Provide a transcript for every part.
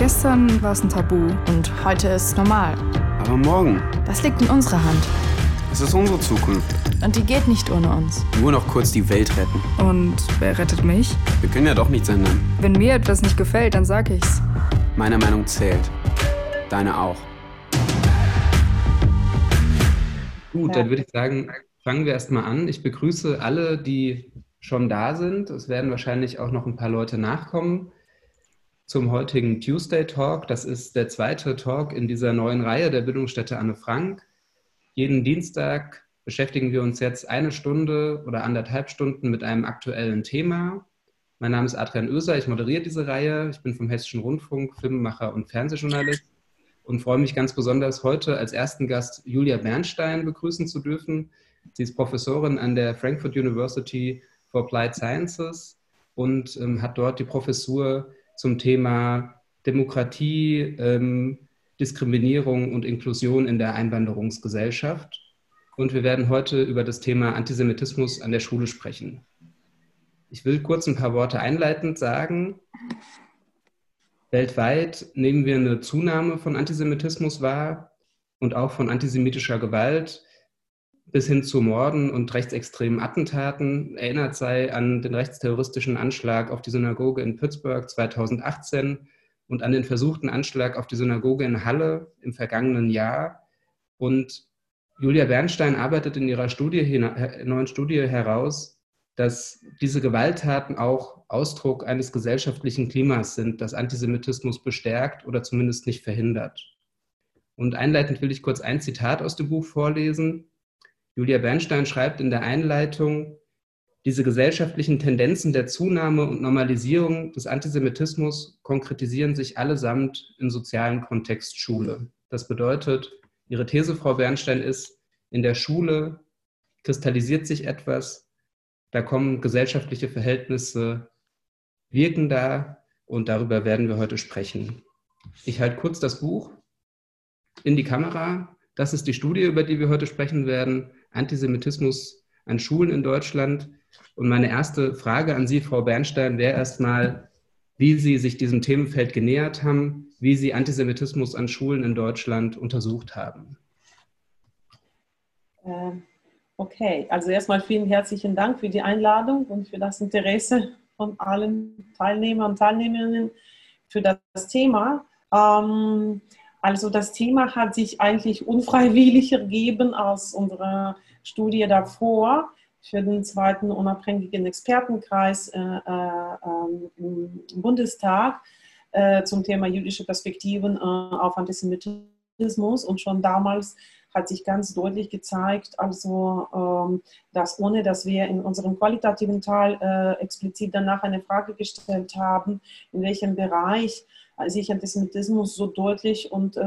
Gestern war es ein Tabu und heute ist es normal. Aber morgen? Das liegt in unserer Hand. Es ist unsere Zukunft. Und die geht nicht ohne uns. Nur noch kurz die Welt retten. Und wer rettet mich? Wir können ja doch nichts ändern. Wenn mir etwas nicht gefällt, dann sag ich's. Meine Meinung zählt. Deine auch. Gut, dann würde ich sagen, fangen wir erstmal an. Ich begrüße alle, die schon da sind. Es werden wahrscheinlich auch noch ein paar Leute nachkommen zum heutigen Tuesday Talk. Das ist der zweite Talk in dieser neuen Reihe der Bildungsstätte Anne Frank. Jeden Dienstag beschäftigen wir uns jetzt eine Stunde oder anderthalb Stunden mit einem aktuellen Thema. Mein Name ist Adrian Oeser, ich moderiere diese Reihe. Ich bin vom Hessischen Rundfunk, Filmemacher und Fernsehjournalist und freue mich ganz besonders, heute als ersten Gast Julia Bernstein begrüßen zu dürfen. Sie ist Professorin an der Frankfurt University for Applied Sciences und ähm, hat dort die Professur zum Thema Demokratie, ähm, Diskriminierung und Inklusion in der Einwanderungsgesellschaft. Und wir werden heute über das Thema Antisemitismus an der Schule sprechen. Ich will kurz ein paar Worte einleitend sagen. Weltweit nehmen wir eine Zunahme von Antisemitismus wahr und auch von antisemitischer Gewalt bis hin zu Morden und rechtsextremen Attentaten. Erinnert sei an den rechtsterroristischen Anschlag auf die Synagoge in Pittsburgh 2018 und an den versuchten Anschlag auf die Synagoge in Halle im vergangenen Jahr. Und Julia Bernstein arbeitet in ihrer Studie, neuen Studie heraus, dass diese Gewalttaten auch Ausdruck eines gesellschaftlichen Klimas sind, das Antisemitismus bestärkt oder zumindest nicht verhindert. Und einleitend will ich kurz ein Zitat aus dem Buch vorlesen. Julia Bernstein schreibt in der Einleitung, diese gesellschaftlichen Tendenzen der Zunahme und Normalisierung des Antisemitismus konkretisieren sich allesamt im sozialen Kontext Schule. Das bedeutet, ihre These, Frau Bernstein, ist, in der Schule kristallisiert sich etwas, da kommen gesellschaftliche Verhältnisse, wirken da und darüber werden wir heute sprechen. Ich halte kurz das Buch in die Kamera. Das ist die Studie, über die wir heute sprechen werden. Antisemitismus an Schulen in Deutschland. Und meine erste Frage an Sie, Frau Bernstein, wäre erstmal, wie Sie sich diesem Themenfeld genähert haben, wie Sie Antisemitismus an Schulen in Deutschland untersucht haben. Ähm, okay, also erstmal vielen herzlichen Dank für die Einladung und für das Interesse von allen Teilnehmern und Teilnehmerinnen für das Thema. Ähm, also das Thema hat sich eigentlich unfreiwillig ergeben aus unserer Studie davor für den zweiten unabhängigen Expertenkreis äh, äh, im Bundestag äh, zum Thema jüdische Perspektiven äh, auf Antisemitismus. Und schon damals hat sich ganz deutlich gezeigt, also ähm, dass ohne dass wir in unserem qualitativen Teil äh, explizit danach eine Frage gestellt haben, in welchem Bereich sich Antisemitismus so deutlich und äh,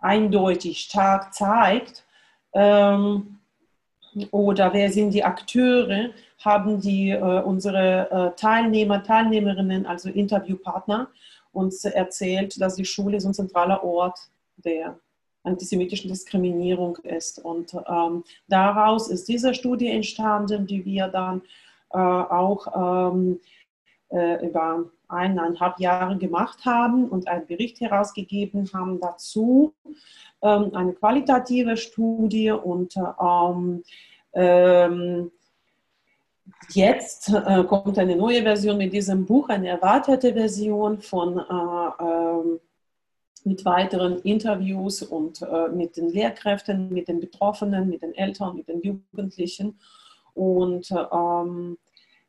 eindeutig stark zeigt. Ähm, oder wer sind die Akteure, haben die äh, unsere äh, Teilnehmer, Teilnehmerinnen, also Interviewpartner, uns erzählt, dass die Schule so ein zentraler Ort der antisemitischen Diskriminierung ist. Und ähm, daraus ist diese Studie entstanden, die wir dann äh, auch ähm, äh, über eineinhalb Jahre gemacht haben und einen Bericht herausgegeben haben dazu, ähm, eine qualitative Studie und ähm, ähm, Jetzt äh, kommt eine neue Version mit diesem Buch, eine erweiterte Version von, äh, äh, mit weiteren Interviews und äh, mit den Lehrkräften, mit den Betroffenen, mit den Eltern, mit den Jugendlichen. Und ähm,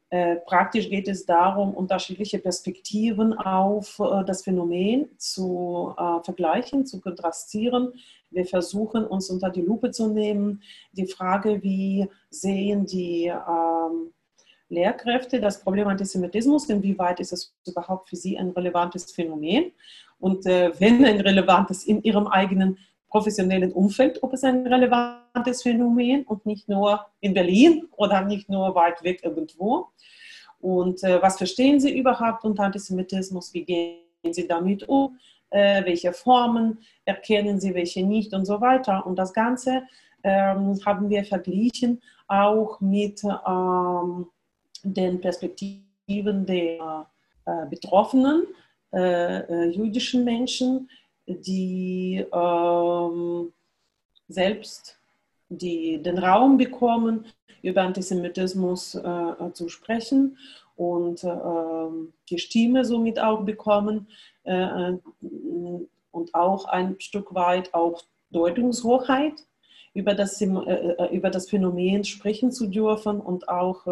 äh, praktisch geht es darum, unterschiedliche Perspektiven auf äh, das Phänomen zu äh, vergleichen, zu kontrastieren. Wir versuchen uns unter die Lupe zu nehmen, die Frage, wie sehen die ähm, Lehrkräfte das Problem Antisemitismus, inwieweit ist es überhaupt für sie ein relevantes Phänomen? Und äh, wenn ein relevantes in ihrem eigenen professionellen Umfeld, ob es ein relevantes Phänomen und nicht nur in Berlin oder nicht nur weit weg irgendwo. Und äh, was verstehen Sie überhaupt unter Antisemitismus? Wie gehen Sie damit um? Äh, welche Formen erkennen Sie, welche nicht und so weiter. Und das Ganze ähm, haben wir verglichen auch mit ähm, den Perspektiven der äh, Betroffenen äh, jüdischen Menschen, die ähm, selbst die den Raum bekommen, über Antisemitismus äh, zu sprechen und äh, die Stimme somit auch bekommen äh, und auch ein Stück weit auch Deutungshochheit über das, äh, äh, über das Phänomen sprechen zu dürfen und auch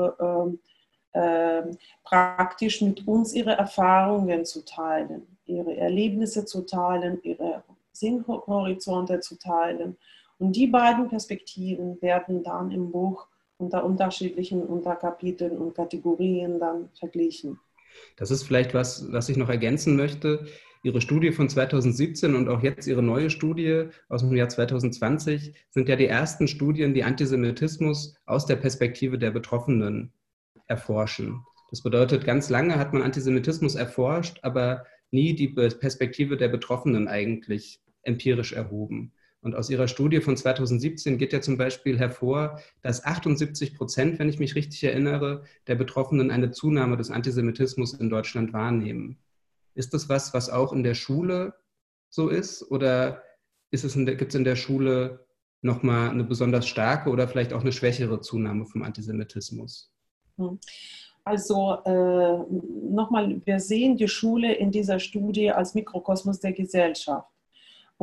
äh, praktisch mit uns ihre Erfahrungen zu teilen, ihre Erlebnisse zu teilen, ihre Sinnhorizonte zu teilen. Und die beiden Perspektiven werden dann im Buch unter unterschiedlichen Unterkapiteln und Kategorien dann verglichen. Das ist vielleicht was, was ich noch ergänzen möchte. Ihre Studie von 2017 und auch jetzt Ihre neue Studie aus dem Jahr 2020 sind ja die ersten Studien, die Antisemitismus aus der Perspektive der Betroffenen erforschen. Das bedeutet, ganz lange hat man Antisemitismus erforscht, aber nie die Perspektive der Betroffenen eigentlich empirisch erhoben. Und aus Ihrer Studie von 2017 geht ja zum Beispiel hervor, dass 78 Prozent, wenn ich mich richtig erinnere, der Betroffenen eine Zunahme des Antisemitismus in Deutschland wahrnehmen. Ist das was, was auch in der Schule so ist? Oder gibt es in der Schule nochmal eine besonders starke oder vielleicht auch eine schwächere Zunahme vom Antisemitismus? Hm. Also äh, nochmal, wir sehen die Schule in dieser Studie als Mikrokosmos der Gesellschaft.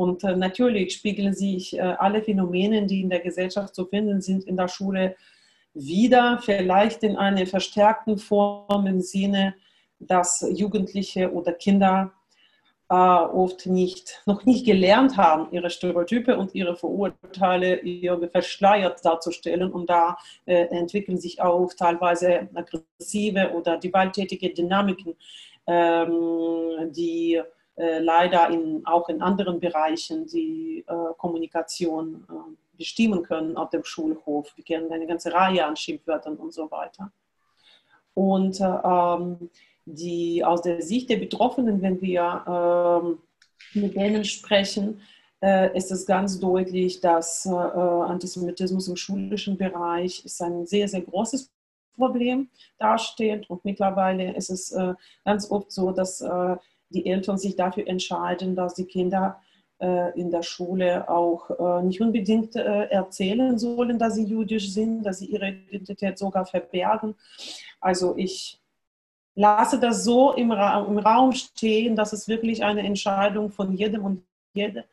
Und äh, natürlich spiegeln sich äh, alle Phänomene, die in der Gesellschaft zu finden sind, in der Schule wieder, vielleicht in einer verstärkten Form im Sinne dass Jugendliche oder Kinder äh, oft nicht, noch nicht gelernt haben, ihre Stereotype und ihre Vorurteile irgendwie verschleiert darzustellen. Und da äh, entwickeln sich auch teilweise aggressive oder gewalttätige Dynamiken, ähm, die leider in, auch in anderen Bereichen die äh, Kommunikation äh, bestimmen können auf dem Schulhof. Wir kennen eine ganze Reihe an Schimpfwörtern und so weiter. Und äh, ähm, die aus der Sicht der Betroffenen, wenn wir ähm, mit denen sprechen, äh, ist es ganz deutlich, dass äh, Antisemitismus im schulischen Bereich ist ein sehr, sehr großes Problem darstellt. Und mittlerweile ist es äh, ganz oft so, dass äh, die Eltern sich dafür entscheiden, dass die Kinder äh, in der Schule auch äh, nicht unbedingt erzählen sollen, dass sie jüdisch sind, dass sie ihre Identität sogar verbergen. Also ich lasse das so im, Ra im Raum stehen, dass es wirklich eine Entscheidung von jedem und jeder.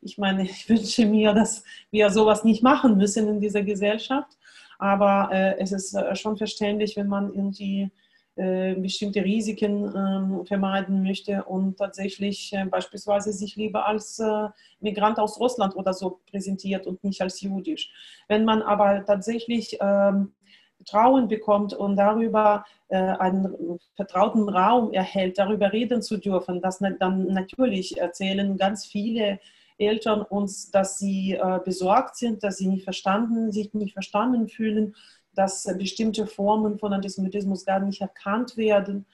Ich meine, ich wünsche mir, dass wir sowas nicht machen müssen in dieser Gesellschaft. Aber äh, es ist äh, schon verständlich, wenn man irgendwie äh, bestimmte Risiken ähm, vermeiden möchte und tatsächlich äh, beispielsweise sich lieber als äh, Migrant aus Russland oder so präsentiert und nicht als jüdisch. Wenn man aber tatsächlich ähm, Vertrauen bekommt und darüber äh, einen vertrauten Raum erhält, darüber reden zu dürfen, dass dann natürlich erzählen ganz viele Eltern uns, dass sie äh, besorgt sind, dass sie nicht verstanden, sich nicht verstanden fühlen, dass bestimmte Formen von Antisemitismus gar nicht erkannt werden,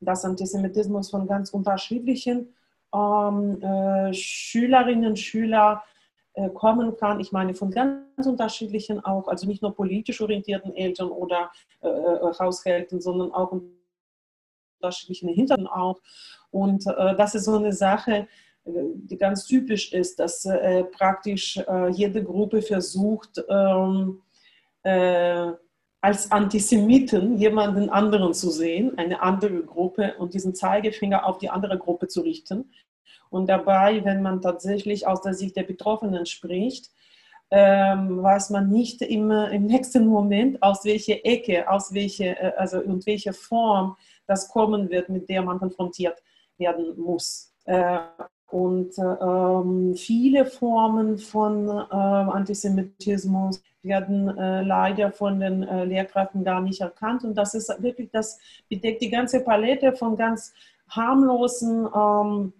dass Antisemitismus von ganz unterschiedlichen ähm, äh, Schülerinnen und Schülern äh, kommen kann. Ich meine, von ganz unterschiedlichen auch, also nicht nur politisch orientierten Eltern oder äh, äh Haushalten, sondern auch unterschiedlichen Hintergründen auch. Und äh, das ist so eine Sache, äh, die ganz typisch ist, dass praktisch jede Gruppe versucht, ähm, als Antisemiten jemanden anderen zu sehen, eine andere Gruppe und diesen Zeigefinger auf die andere Gruppe zu richten. Und dabei, wenn man tatsächlich aus der Sicht der Betroffenen spricht, ähm, weiß man nicht immer im nächsten Moment, aus welcher Ecke, aus welcher, äh, also und welcher Form das kommen wird, mit der man konfrontiert werden muss. Äh, und ähm, viele Formen von äh, Antisemitismus werden äh, leider von den äh, Lehrkräften gar nicht erkannt. Und das ist wirklich, das bedeckt die ganze Palette von ganz harmlosen ähm,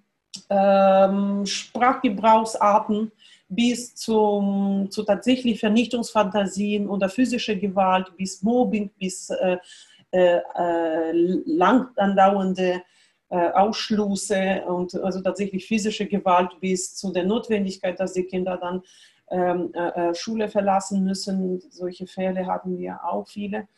ähm, Sprachgebrauchsarten bis zum, zu tatsächlich Vernichtungsfantasien oder physische Gewalt, bis Mobbing, bis äh, äh, äh lang andauernde äh, Ausschlüsse und also tatsächlich physische Gewalt bis zu der Notwendigkeit, dass die Kinder dann ähm, äh, äh, Schule verlassen müssen. Solche Fälle hatten wir auch viele.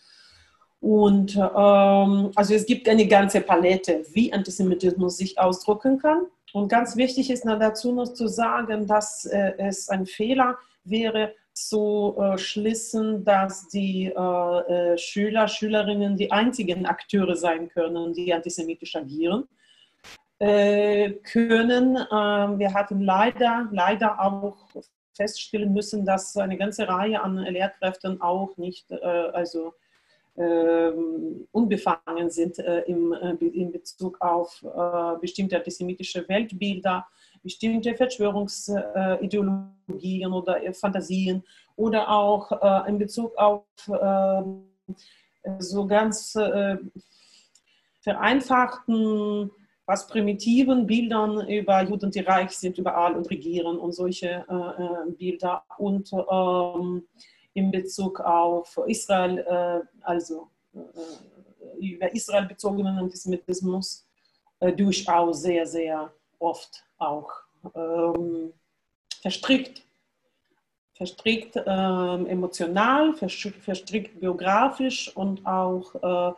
Und ähm, also es gibt eine ganze Palette, wie Antisemitismus sich ausdrücken kann. Und ganz wichtig ist dazu noch zu sagen, dass äh, es ein Fehler wäre, zu äh, schließen, dass die äh, äh, Schüler, Schülerinnen die einzigen Akteure sein können, die antisemitisch agieren äh, können. Ähm, wir hatten leider, leider auch feststellen müssen, dass eine ganze Reihe an Lehrkräften auch nicht, äh, also ähm, unbefangen sind äh, im, in Bezug auf bestimmte antisemitische Weltbilder bestimmte Verschwörungsideologien oder Fantasien oder auch äh, in Bezug auf äh, so ganz äh, vereinfachten, was primitiven Bildern über Juden, die reich sind überall und regieren und solche äh, Bilder und ähm, in Bezug auf Israel, also über Israel bezogenen Antisemitismus durchaus sehr, sehr oft auch ähm, verstrickt. Verstrickt ähm, emotional, verstrickt biografisch und auch äh,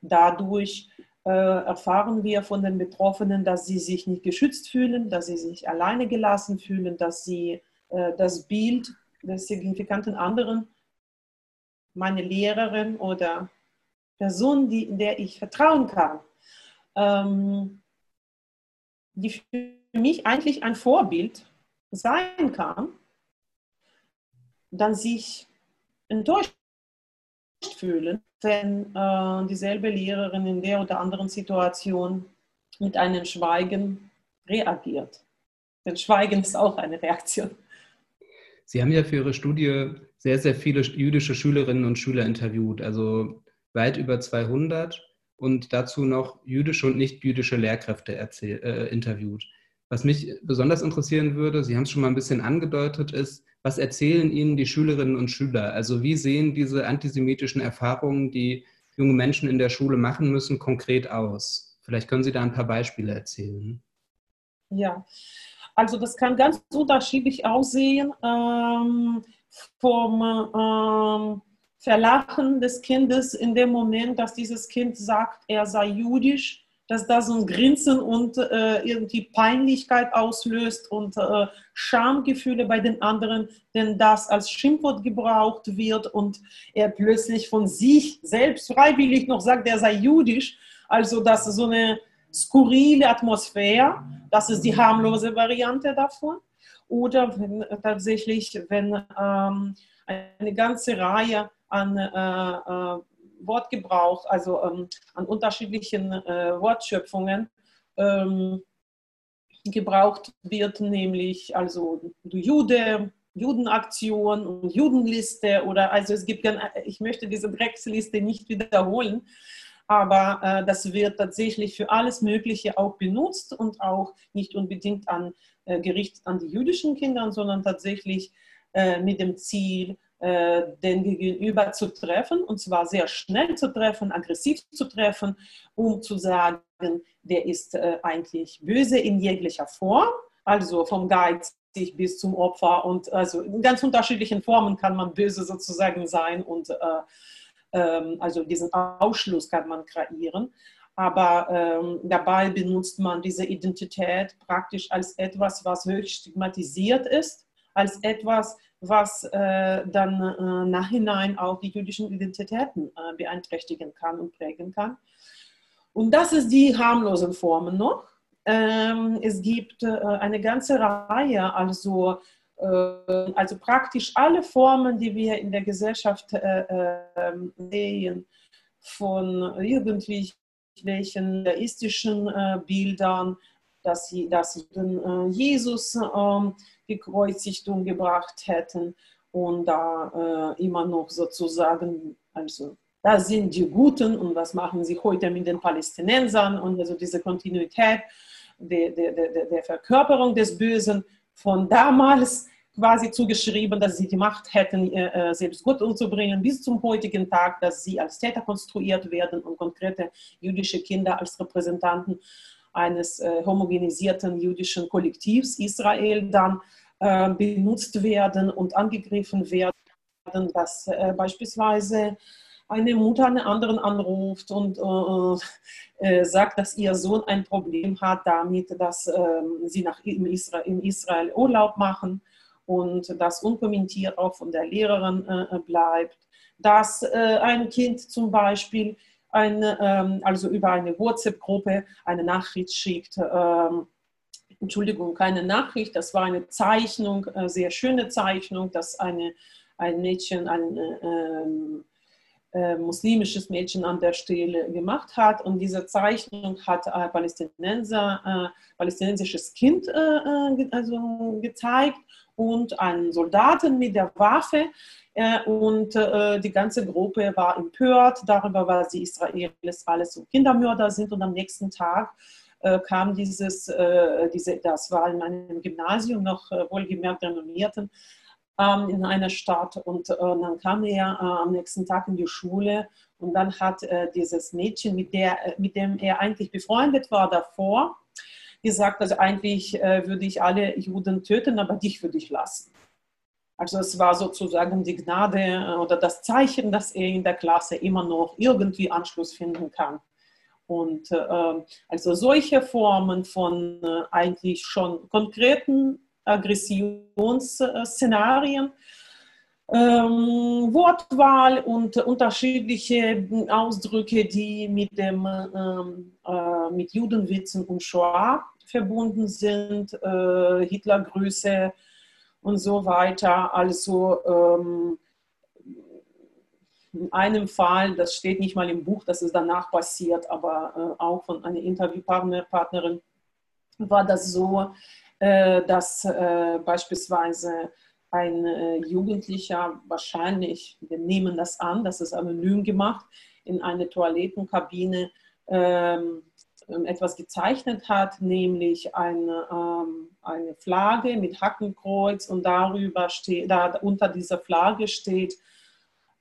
dadurch äh, erfahren wir von den Betroffenen, dass sie sich nicht geschützt fühlen, dass sie sich alleine gelassen fühlen, dass sie äh, das Bild des signifikanten anderen, meine Lehrerin oder Person, die, der ich vertrauen kann, ähm, die mich eigentlich ein Vorbild sein kann, dann sich enttäuscht fühlen, wenn äh, dieselbe Lehrerin in der oder anderen Situation mit einem Schweigen reagiert. Denn Schweigen ist auch eine Reaktion. Sie haben ja für Ihre Studie sehr, sehr viele jüdische Schülerinnen und Schüler interviewt, also weit über 200 und dazu noch jüdische und nicht jüdische Lehrkräfte erzähl, äh, interviewt. Was mich besonders interessieren würde, Sie haben es schon mal ein bisschen angedeutet, ist, was erzählen Ihnen die Schülerinnen und Schüler? Also wie sehen diese antisemitischen Erfahrungen, die junge Menschen in der Schule machen müssen, konkret aus? Vielleicht können Sie da ein paar Beispiele erzählen. Ja, also das kann ganz unterschiedlich aussehen. Ähm, vom ähm, Verlachen des Kindes in dem Moment, dass dieses Kind sagt, er sei jüdisch, dass das so ein Grinsen und äh, irgendwie Peinlichkeit auslöst und äh, Schamgefühle bei den anderen, denn das als Schimpfwort gebraucht wird und er plötzlich von sich selbst freiwillig noch sagt, er sei jüdisch. Also das ist so eine skurrile Atmosphäre, das ist die harmlose Variante davon. Oder wenn, tatsächlich, wenn ähm, eine ganze Reihe an äh, äh Wortgebrauch, also ähm, an unterschiedlichen äh, Wortschöpfungen ähm, gebraucht wird, nämlich also Jude, Judenaktion und Judenliste oder also es gibt, ich möchte diese Drecksliste nicht wiederholen, aber äh, das wird tatsächlich für alles Mögliche auch benutzt und auch nicht unbedingt an, äh, gerichtet an die jüdischen Kinder, sondern tatsächlich äh, mit dem Ziel, äh, den Gegenüber zu treffen, und zwar sehr schnell zu treffen, aggressiv zu treffen, um zu sagen, der ist äh, eigentlich böse in jeglicher Form, also vom geizig bis zum Opfer und also in ganz unterschiedlichen Formen kann man böse sozusagen sein und äh, ähm, also diesen Ausschluss kann man kreieren. Aber ähm, dabei benutzt man diese Identität praktisch als etwas, was höchst stigmatisiert ist, als etwas, was äh, dann äh, nachhinein auch die jüdischen Identitäten äh, beeinträchtigen kann und prägen kann. Und das ist die harmlosen Formen noch. Ähm, es gibt äh, eine ganze Reihe, also, äh, also praktisch alle Formen, die wir in der Gesellschaft äh, ähm, sehen, von irgendwelchen deistischen Bildern, dass, sie, dass Jesus ähm, gekreuzigt umgebracht hätten und da äh, immer noch sozusagen, also da sind die Guten und was machen sie heute mit den Palästinensern und also diese Kontinuität der, der, der, der Verkörperung des Bösen von damals quasi zugeschrieben, dass sie die Macht hätten, äh, selbst Gott umzubringen, bis zum heutigen Tag, dass sie als Täter konstruiert werden und konkrete jüdische Kinder als Repräsentanten eines äh, homogenisierten jüdischen Kollektivs Israel dann äh, benutzt werden und angegriffen werden, dass äh, beispielsweise eine Mutter einen anderen anruft und äh, äh, sagt, dass ihr Sohn ein Problem hat damit, dass äh, sie nach in Israel, in Israel, Urlaub machen und das unkommentiert auch von der Lehrerin äh, bleibt. Dass äh, ein Kind zum Beispiel eine, ähm, also über eine WhatsApp-Gruppe eine Nachricht schickt, ähm, Entschuldigung, keine Nachricht, das war eine Zeichnung, äh, sehr schöne Zeichnung, dass eine, ein Mädchen, ein ähm, äh, muslimisches Mädchen an der Stelle gemacht hat. Und diese Zeichnung hat ein Palästinenser, äh, palästinensisches Kind äh, äh also gezeigt und einen Soldaten mit der Waffe. Äh, und äh, die ganze Gruppe war empört darüber, was die Israelis alles so Kindermörder sind. Und am nächsten Tag äh, kam dieses, diese, das war in meinem Gymnasium noch wohlgemerkt renommierten, ähm, in einer Stadt. Und dann kam er am nächsten Tag in die Schule und dann hat dieses Mädchen, mit, der, mit dem er eigentlich befreundet war davor, gesagt, also eigentlich würde ich alle Juden töten, aber dich würde ich lassen. Also es war sozusagen die Gnade oder das Zeichen, dass er in der Klasse immer noch irgendwie Anschluss finden kann. Und äh, also solche Formen von äh, eigentlich schon konkreten Aggressionsszenarien, ähm, Wortwahl und unterschiedliche Ausdrücke, die mit, dem, ähm, äh, mit Judenwitzen und Shoah verbunden sind, äh, Hitlergrüße und so weiter. Also ähm, in einem Fall, das steht nicht mal im Buch, dass es danach passiert, aber äh, auch von einer Interviewpartnerin war das so, äh, dass äh, beispielsweise ein äh, Jugendlicher wahrscheinlich, wir nehmen das an, das ist anonym gemacht, in eine Toilettenkabine ähm, ähm, etwas gezeichnet hat, nämlich eine, ähm, eine Flagge mit Hackenkreuz und darüber steht, da unter dieser Flagge steht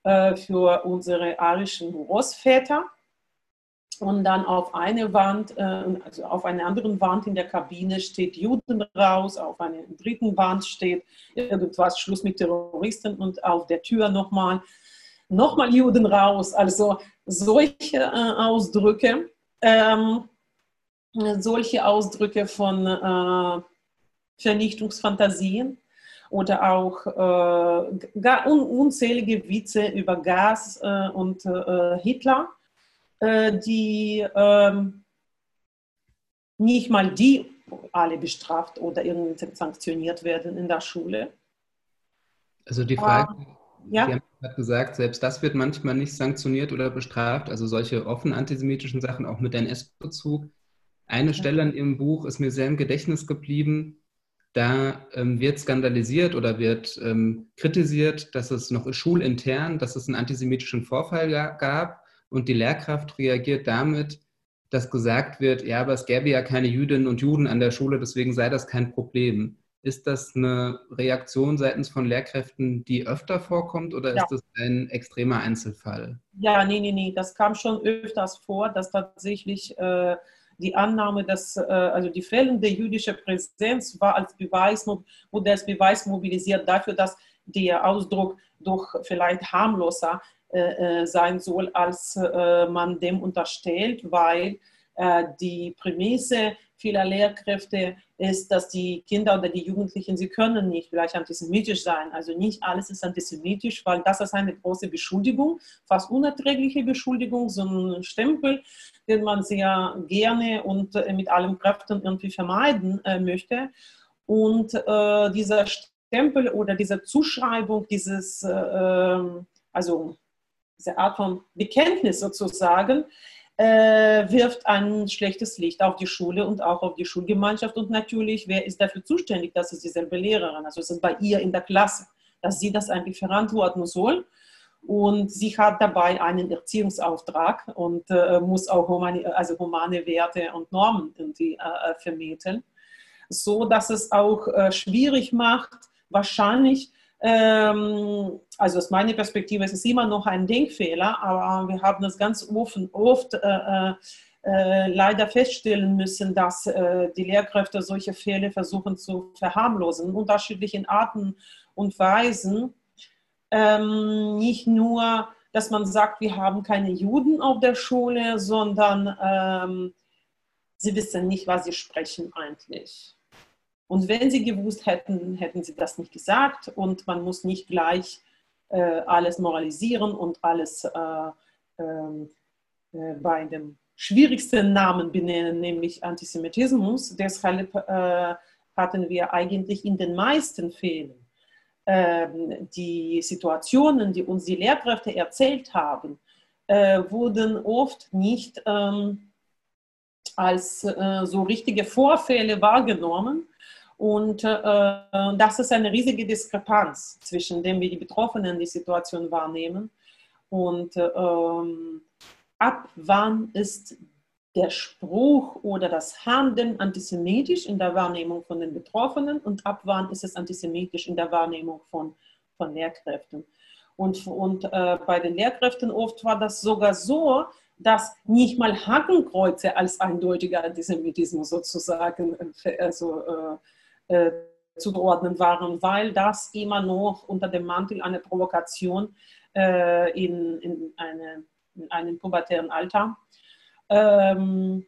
äh, für unsere arischen Großväter. Und dann auf eine Wand, äh, also auf einer anderen Wand in der Kabine steht Juden raus, auf einer dritten Wand steht irgendwas Schluss mit Terroristen und auf der Tür nochmal nochmal Juden raus. Also solche äh, Ausdrücke, ähm, solche Ausdrücke von äh, Vernichtungsfantasien oder auch äh, un unzählige Witze über Gas äh, und äh, Hitler, äh, die ähm, nicht mal die alle bestraft oder irgendwie sanktioniert werden in der Schule. Also die Frage, ah, ja? Sie haben gerade gesagt, selbst das wird manchmal nicht sanktioniert oder bestraft, also solche offen antisemitischen Sachen, auch mit NS-Bezug. Eine Stelle in Ihrem Buch ist mir sehr im Gedächtnis geblieben, da ähm, wird skandalisiert oder wird ähm, kritisiert, dass es noch schulintern, dass es einen antisemitischen Vorfall gab und die Lehrkraft reagiert damit, dass gesagt wird, ja, aber es gäbe ja keine Jüdinnen und Juden an der Schule, deswegen sei das kein Problem. Ist das eine Reaktion seitens von Lehrkräften, die öfter vorkommt oder ja. ist das ein extremer Einzelfall? Ja, nee, nee, nee, das kam schon öfters vor, dass tatsächlich äh, die Annahme, dass äh, also die fehlende jüdische Präsenz war als Beweis, wurde als Beweis mobilisiert dafür, dass der Ausdruck doch vielleicht harmloser sein soll, als man dem unterstellt, weil die Prämisse vieler Lehrkräfte ist, dass die Kinder oder die Jugendlichen, sie können nicht vielleicht antisemitisch sein. Also nicht alles ist antisemitisch, weil das ist eine große Beschuldigung, fast unerträgliche Beschuldigung, so ein Stempel, den man sehr gerne und äh, mit allen Kräften irgendwie vermeiden äh, möchte. Und äh, dieser Stempel oder diese Zuschreibung, dieses, äh, ähm, also diese Art von Bekenntnis sozusagen, äh, wirft ein schlechtes Licht auf die Schule und auch auf die Schulgemeinschaft. Und natürlich, wer ist dafür zuständig? Das ist dieselbe Lehrerin. Also es ist bei ihr in der Klasse, dass sie das eigentlich verantworten soll. Und sie hat dabei einen Erziehungsauftrag und äh, muss auch humane, also humane Werte und Normen irgendwie äh, vermitteln. So dass es auch äh, schwierig macht, wahrscheinlich ähm, also aus meiner Perspektive ist es immer noch ein Denkfehler, aber wir haben das ganz offen, oft äh, äh, äh, leider feststellen müssen, dass äh, die Lehrkräfte solche Fehler versuchen zu verharmlosen, unterschiedlichen Arten und Weisen. Ähm, nicht nur dass man sagt, wir haben keine Juden auf der Schule, sondern ähm, sie wissen nicht, was sie sprechen eigentlich. Und wenn sie gewusst hätten, hätten sie das nicht gesagt und man muss nicht gleich äh, alles moralisieren und alles äh, ähm, äh, bei dem schwierigsten Namen benennen, nämlich Antisemitismus. Deshalb äh, hatten wir eigentlich in den meisten Fällen ähm, die Situationen, die uns die Lehrkräfte erzählt haben, äh, wurden oft nicht ähm, als äh, so richtige Vorfälle wahrgenommen. Und äh, das ist eine riesige Diskrepanz zwischen dem, wie die Betroffenen die Situation wahrnehmen und ähm, ab wann ist der Spruch oder das Handeln antisemitisch in der Wahrnehmung von den Betroffenen und ab wann ist es antisemitisch in der Wahrnehmung von, von Lehrkräften. Und, und äh, bei den Lehrkräften oft war das sogar so, dass nicht mal Hakenkreuze als eindeutiger Antisemitismus sozusagen äh, also, äh, äh, zugeordnet waren, weil das immer noch unter dem Mantel einer Provokation äh, in, in, eine, in einem pubertären Alter ähm,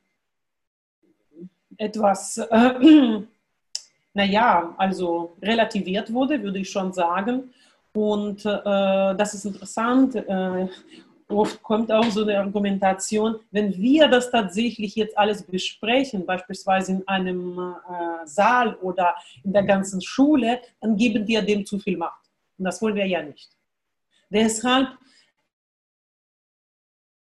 etwas, äh, naja, also relativiert wurde, würde ich schon sagen. Und äh, das ist interessant. Äh, oft kommt auch so eine Argumentation, wenn wir das tatsächlich jetzt alles besprechen, beispielsweise in einem äh, Saal oder in der ganzen Schule, dann geben wir dem zu viel Macht. Und das wollen wir ja nicht. Deshalb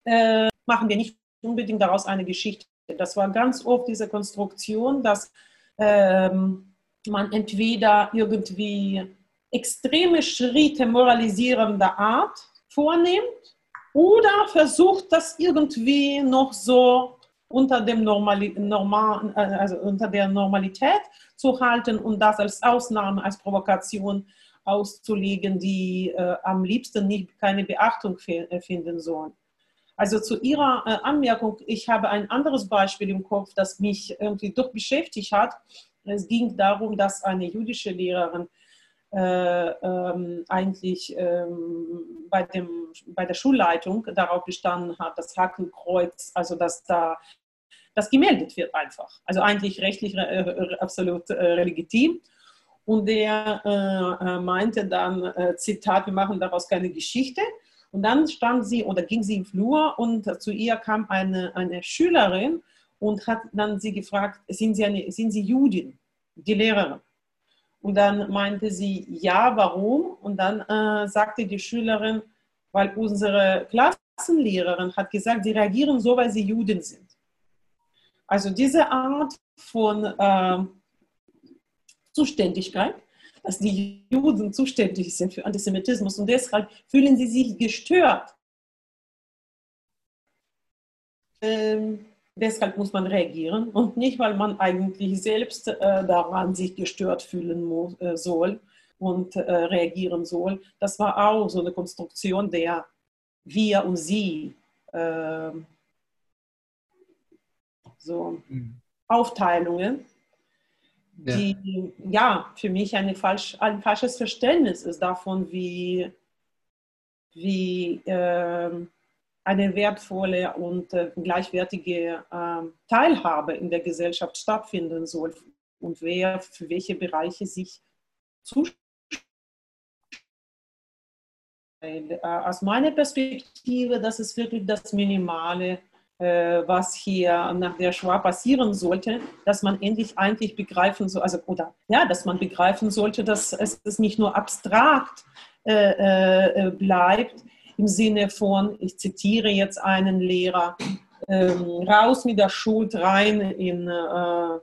äh, machen wir nicht unbedingt daraus eine Geschichte. Das war ganz oft diese Konstruktion, dass ähm, man entweder irgendwie extreme Schritte moralisierender Art vornimmt oder versucht, das irgendwie noch so unter, dem Normali Normal, also unter der Normalität zu halten und das als Ausnahme, als Provokation auszulegen, die äh, am liebsten nicht keine Beachtung äh, finden sollen. Also zu Ihrer äh, Anmerkung, ich habe ein anderes Beispiel im Kopf, das mich irgendwie doch beschäftigt hat. Es ging darum, dass eine jüdische Lehrerin äh, eigentlich ähm, bei, dem, bei der Schulleitung darauf bestanden hat, das Hakenkreuz, also dass da das gemeldet wird einfach. Also eigentlich rechtlich äh, absolut äh, legitim. Und der äh, äh, meinte dann, äh, Zitat, wir machen daraus keine Geschichte. Und dann stand sie oder ging sie im Flur und zu ihr kam eine, eine Schülerin und hat dann sie gefragt, sind Sie, eine, sind sie Judin, die Lehrerin? Und dann meinte sie, ja, warum? Und dann äh, sagte die Schülerin, weil unsere Klassenlehrerin hat gesagt, sie reagieren so, weil sie Juden sind. Also diese Art von äh, Zuständigkeit, dass die Juden zuständig sind für Antisemitismus und deshalb fühlen sie sich gestört. Ähm, deshalb muss man reagieren und nicht, weil man eigentlich selbst äh, daran sich gestört fühlen muss, äh, soll und äh, reagieren soll. Das war auch so eine Konstruktion der wir und sie ähm, so mhm. Aufteilungen die ja für mich eine falsch, ein falsches Verständnis ist davon, wie, wie äh, eine wertvolle und äh, gleichwertige äh, Teilhabe in der Gesellschaft stattfinden soll und wer für welche Bereiche sich zustimmt. Äh, aus meiner Perspektive, das ist wirklich das Minimale, äh, was hier nach der Shoah passieren sollte, dass man endlich eigentlich begreifen soll, also oder ja, dass man begreifen sollte, dass es nicht nur abstrakt äh, äh, bleibt im Sinne von, ich zitiere jetzt einen Lehrer, ähm, raus mit der Schuld rein in, äh,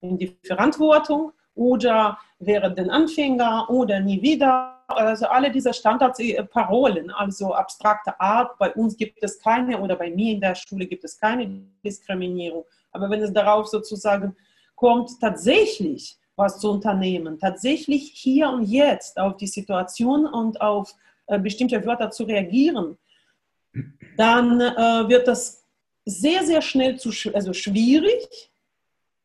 in die Verantwortung oder wäre den Anfänger oder nie wieder also alle diese Standardparolen, also abstrakte Art, bei uns gibt es keine oder bei mir in der Schule gibt es keine Diskriminierung. Aber wenn es darauf sozusagen kommt, tatsächlich was zu unternehmen, tatsächlich hier und jetzt auf die Situation und auf äh, bestimmte Wörter zu reagieren, dann äh, wird das sehr, sehr schnell zu, also schwierig,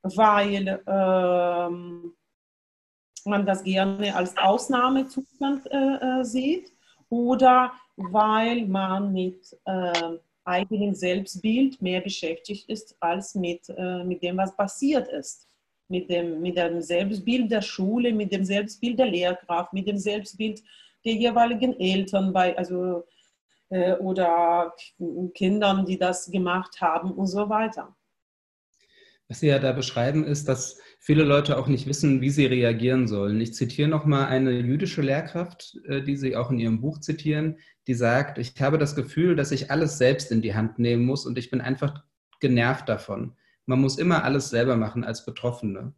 weil ähm, man das gerne als Ausnahmezustand äh, äh, sieht oder weil man mit äh, eigenem Selbstbild mehr beschäftigt ist als mit, äh, mit dem, was passiert ist. Mit dem, mit dem Selbstbild der Schule, mit dem Selbstbild der Lehrkraft, mit dem Selbstbild der jeweiligen Eltern bei, also, äh, oder Kindern, die das gemacht haben und so weiter. Was Sie ja da beschreiben, ist, dass viele Leute auch nicht wissen, wie sie reagieren sollen. Ich zitiere nochmal eine jüdische Lehrkraft, äh, die Sie auch in Ihrem Buch zitieren, die sagt, ich habe das Gefühl, dass ich alles selbst in die Hand nehmen muss und ich bin einfach genervt davon. Man muss immer alles selber machen als Betroffene.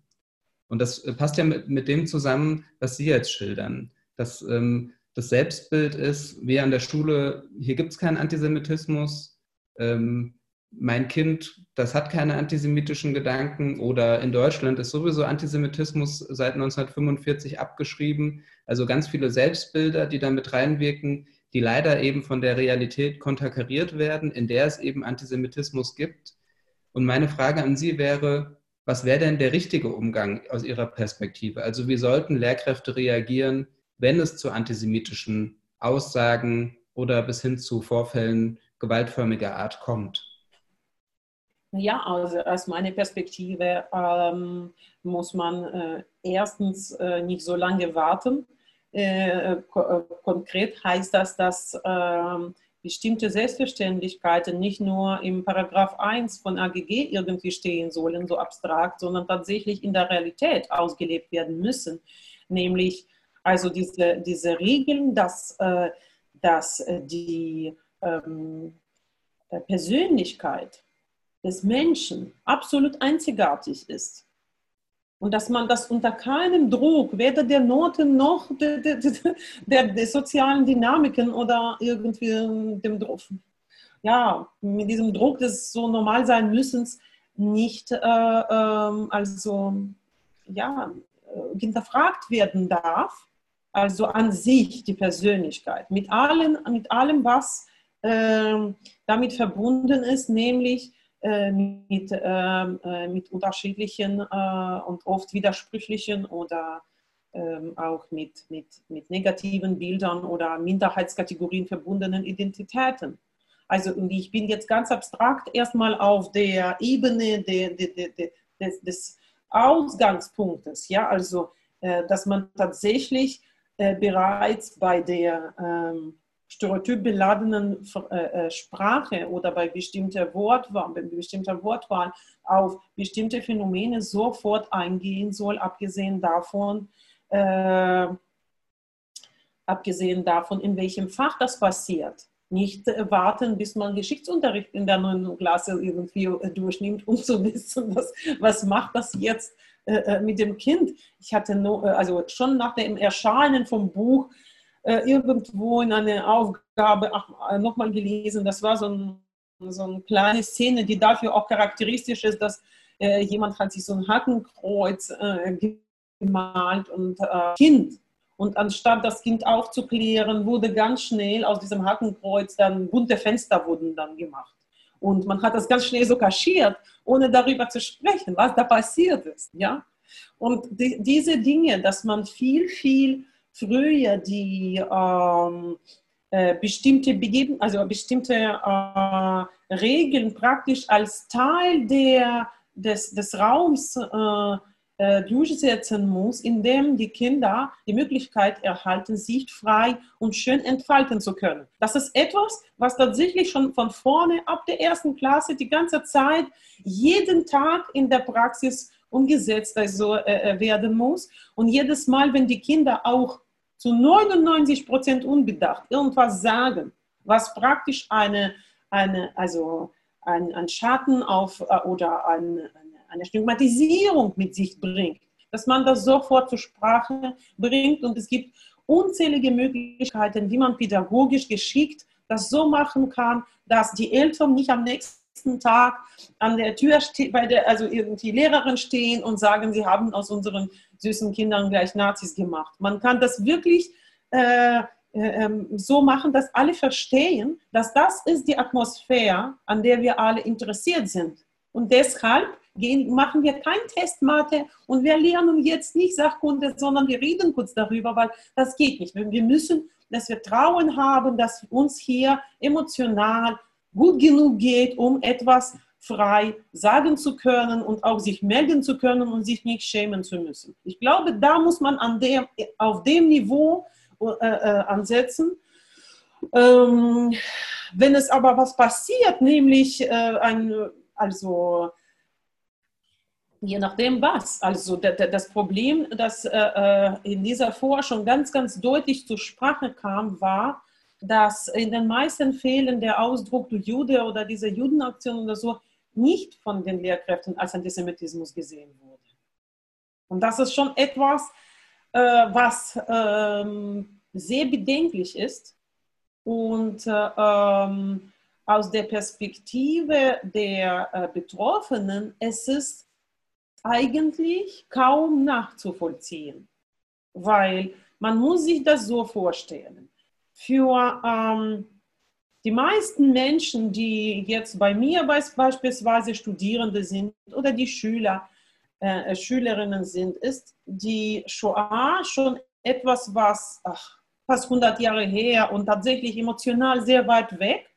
Und das äh, passt ja mit, mit dem zusammen, was Sie jetzt schildern. Dass ähm, das Selbstbild ist, wir an der Schule, hier gibt es keinen Antisemitismus. Ähm, mein Kind, das hat keine antisemitischen Gedanken oder in Deutschland ist sowieso Antisemitismus seit 1945 abgeschrieben. Also ganz viele Selbstbilder, die da mit reinwirken, die leider eben von der Realität konterkariert werden, in der es eben Antisemitismus gibt. Und meine Frage an Sie wäre, was wäre denn der richtige Umgang aus Ihrer Perspektive? Also wie sollten Lehrkräfte reagieren, wenn es zu antisemitischen Aussagen oder bis hin zu Vorfällen gewaltförmiger Art kommt? Ja, also aus meiner Perspektive ähm, muss man äh, erstens äh, nicht so lange warten. Äh, ko äh, konkret heißt das, dass ähm, bestimmte Selbstverständlichkeiten nicht nur im Paragraph 1 von AGG irgendwie stehen sollen, so abstrakt, sondern tatsächlich in der Realität ausgelebt werden müssen. Nämlich also diese, diese Regeln, dass, äh, dass die ähm, Persönlichkeit des Menschen absolut einzigartig ist. Und dass man das unter keinem Druck, weder der Noten noch der, der, der, der sozialen Dynamiken oder irgendwie dem Druck, ja, mit diesem Druck des so normal sein Müssens nicht äh, äh, also, ja, äh, hinterfragt werden darf. Also an sich die Persönlichkeit, mit, allen, mit allem, was ähm, damit verbunden ist, nämlich äh, mit, ähm, äh, mit unterschiedlichen äh, und oft widersprüchlichen oder ähm, auch mit, mit, mit negativen Bildern oder Minderheitskategorien verbundenen Identitäten. Also ich bin jetzt ganz abstrakt erstmal auf der Ebene de, de, de, des, des Ausgangspunktes, ja, also dass man tatsächlich bereits bei der ähm, stereotyp äh, äh, Sprache oder bei bestimmter Wortwahl, bei bestimmter Wortwahl auf bestimmte Phänomene sofort eingehen soll, abgesehen davon, äh, abgesehen davon, in welchem Fach das passiert. Nicht warten, bis man Geschichtsunterricht in der 9. Klasse irgendwie äh, durchnimmt, um zu wissen, was, was macht das jetzt äh, mit dem Kind. Ich hatte no, also schon nach dem Erscheinen vom Buch äh, irgendwo in einer Aufgabe äh, nochmal gelesen. Das war so, ein, so eine kleine Szene, die dafür auch charakteristisch ist, dass äh, jemand hat sich so ein Hakenkreuz äh, gemalt und äh, Kind. Und anstatt das Kind aufzuklären, wurde ganz schnell aus diesem Hakenkreuz dann bunte Fenster wurden dann gemacht. Und man hat das ganz schnell so kaschiert, ohne darüber zu sprechen, was da passiert ist. Ja? Und die, diese Dinge, dass man viel, viel früher die ähm, äh, bestimmte Begeben, also bestimmte äh, Regeln praktisch als Teil der, des, des Raums äh, äh, durchsetzen muss, in dem die Kinder die Möglichkeit erhalten, sich frei und schön entfalten zu können. Das ist etwas, was tatsächlich schon von vorne ab der ersten Klasse die ganze Zeit, jeden Tag in der Praxis umgesetzt also, äh, äh, werden muss. Und jedes Mal, wenn die Kinder auch zu 99 Prozent unbedacht irgendwas sagen, was praktisch eine, eine, also ein, ein Schatten auf äh, oder ein, eine Stigmatisierung mit sich bringt, dass man das sofort zur Sprache bringt und es gibt unzählige Möglichkeiten, wie man pädagogisch geschickt das so machen kann, dass die Eltern nicht am nächsten Tag an der Tür bei der, also irgendwie Lehrerin stehen und sagen, sie haben aus unseren süßen Kindern gleich Nazis gemacht. Man kann das wirklich äh, äh, ähm, so machen, dass alle verstehen, dass das ist die Atmosphäre, an der wir alle interessiert sind. Und deshalb gehen, machen wir kein Testmate und wir lernen jetzt nicht Sachkunde, sondern wir reden kurz darüber, weil das geht nicht. Wir müssen dass wir Trauen haben, dass uns hier emotional gut genug geht, um etwas frei sagen zu können und auch sich melden zu können und sich nicht schämen zu müssen. Ich glaube, da muss man an dem, auf dem Niveau äh, äh, ansetzen. Ähm, wenn es aber was passiert, nämlich äh, ein, also je nachdem was. Also das Problem, das äh, äh, in dieser Forschung ganz, ganz deutlich zur Sprache kam, war, dass in den meisten Fällen der Ausdruck du Jude oder diese Judenaktion oder so nicht von den Lehrkräften als Antisemitismus gesehen wurde. Und das ist schon etwas, äh, was ähm, sehr bedenklich ist. Und äh, ähm, aus der Perspektive der äh, Betroffenen, es ist eigentlich kaum nachzuvollziehen, weil man muss sich das so vorstellen. Für ähm, die meisten Menschen, die jetzt bei mir beispielsweise Studierende sind oder die Schüler, äh, Schülerinnen sind, ist die Shoah schon etwas, was ach, fast 100 Jahre her und tatsächlich emotional sehr weit weg.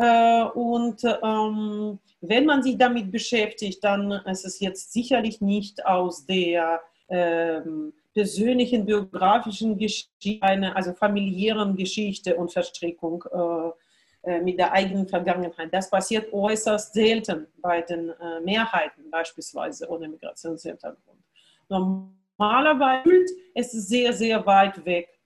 Äh, und ähm, wenn man sich damit beschäftigt, dann ist es jetzt sicherlich nicht aus der ähm, persönlichen biografischen Geschichte, also familiären Geschichte und Verstrickung äh, äh, mit der eigenen Vergangenheit. Das passiert äußerst selten bei den äh, Mehrheiten, beispielsweise ohne Migrationshintergrund. Normalerweise ist es sehr, sehr weit weg.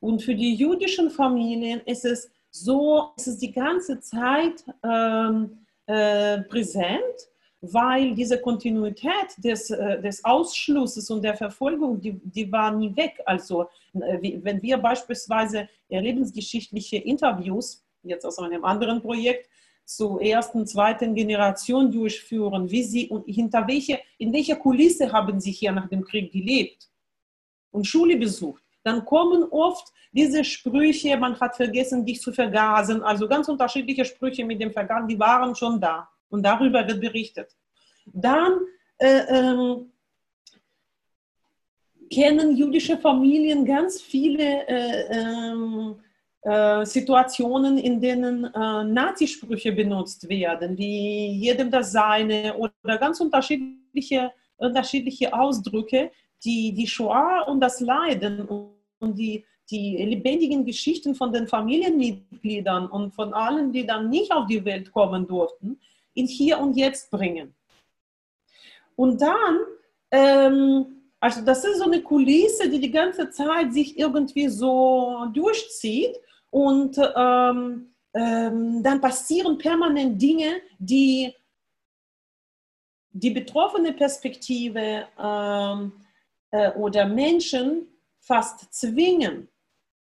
Und für die jüdischen Familien ist es so, ist es die ganze Zeit ähm, äh, präsent weil diese Kontinuität des, äh, des Ausschlusses und der Verfolgung, die, die war nie weg. Also äh, wenn wir beispielsweise lebensgeschichtliche Interviews, jetzt aus einem anderen Projekt, zur ersten, zweiten Generation durchführen, wie sie und hinter welche, in welcher Kulisse haben sie hier nach dem Krieg gelebt und Schule besucht, dann kommen oft diese Sprüche, man hat vergessen, dich zu vergasen, also ganz unterschiedliche Sprüche mit dem Vergasen, die waren schon da. Und darüber wird berichtet. Dann äh, ähm, kennen jüdische Familien ganz viele äh, ähm, äh, Situationen, in denen äh, Nazisprüche benutzt werden, wie jedem das Seine oder ganz unterschiedliche, unterschiedliche Ausdrücke, die die Shoah und das Leiden und die, die lebendigen Geschichten von den Familienmitgliedern und von allen, die dann nicht auf die Welt kommen durften, in Hier und Jetzt bringen. Und dann, ähm, also das ist so eine Kulisse, die die ganze Zeit sich irgendwie so durchzieht und ähm, ähm, dann passieren permanent Dinge, die die betroffene Perspektive ähm, äh, oder Menschen fast zwingen,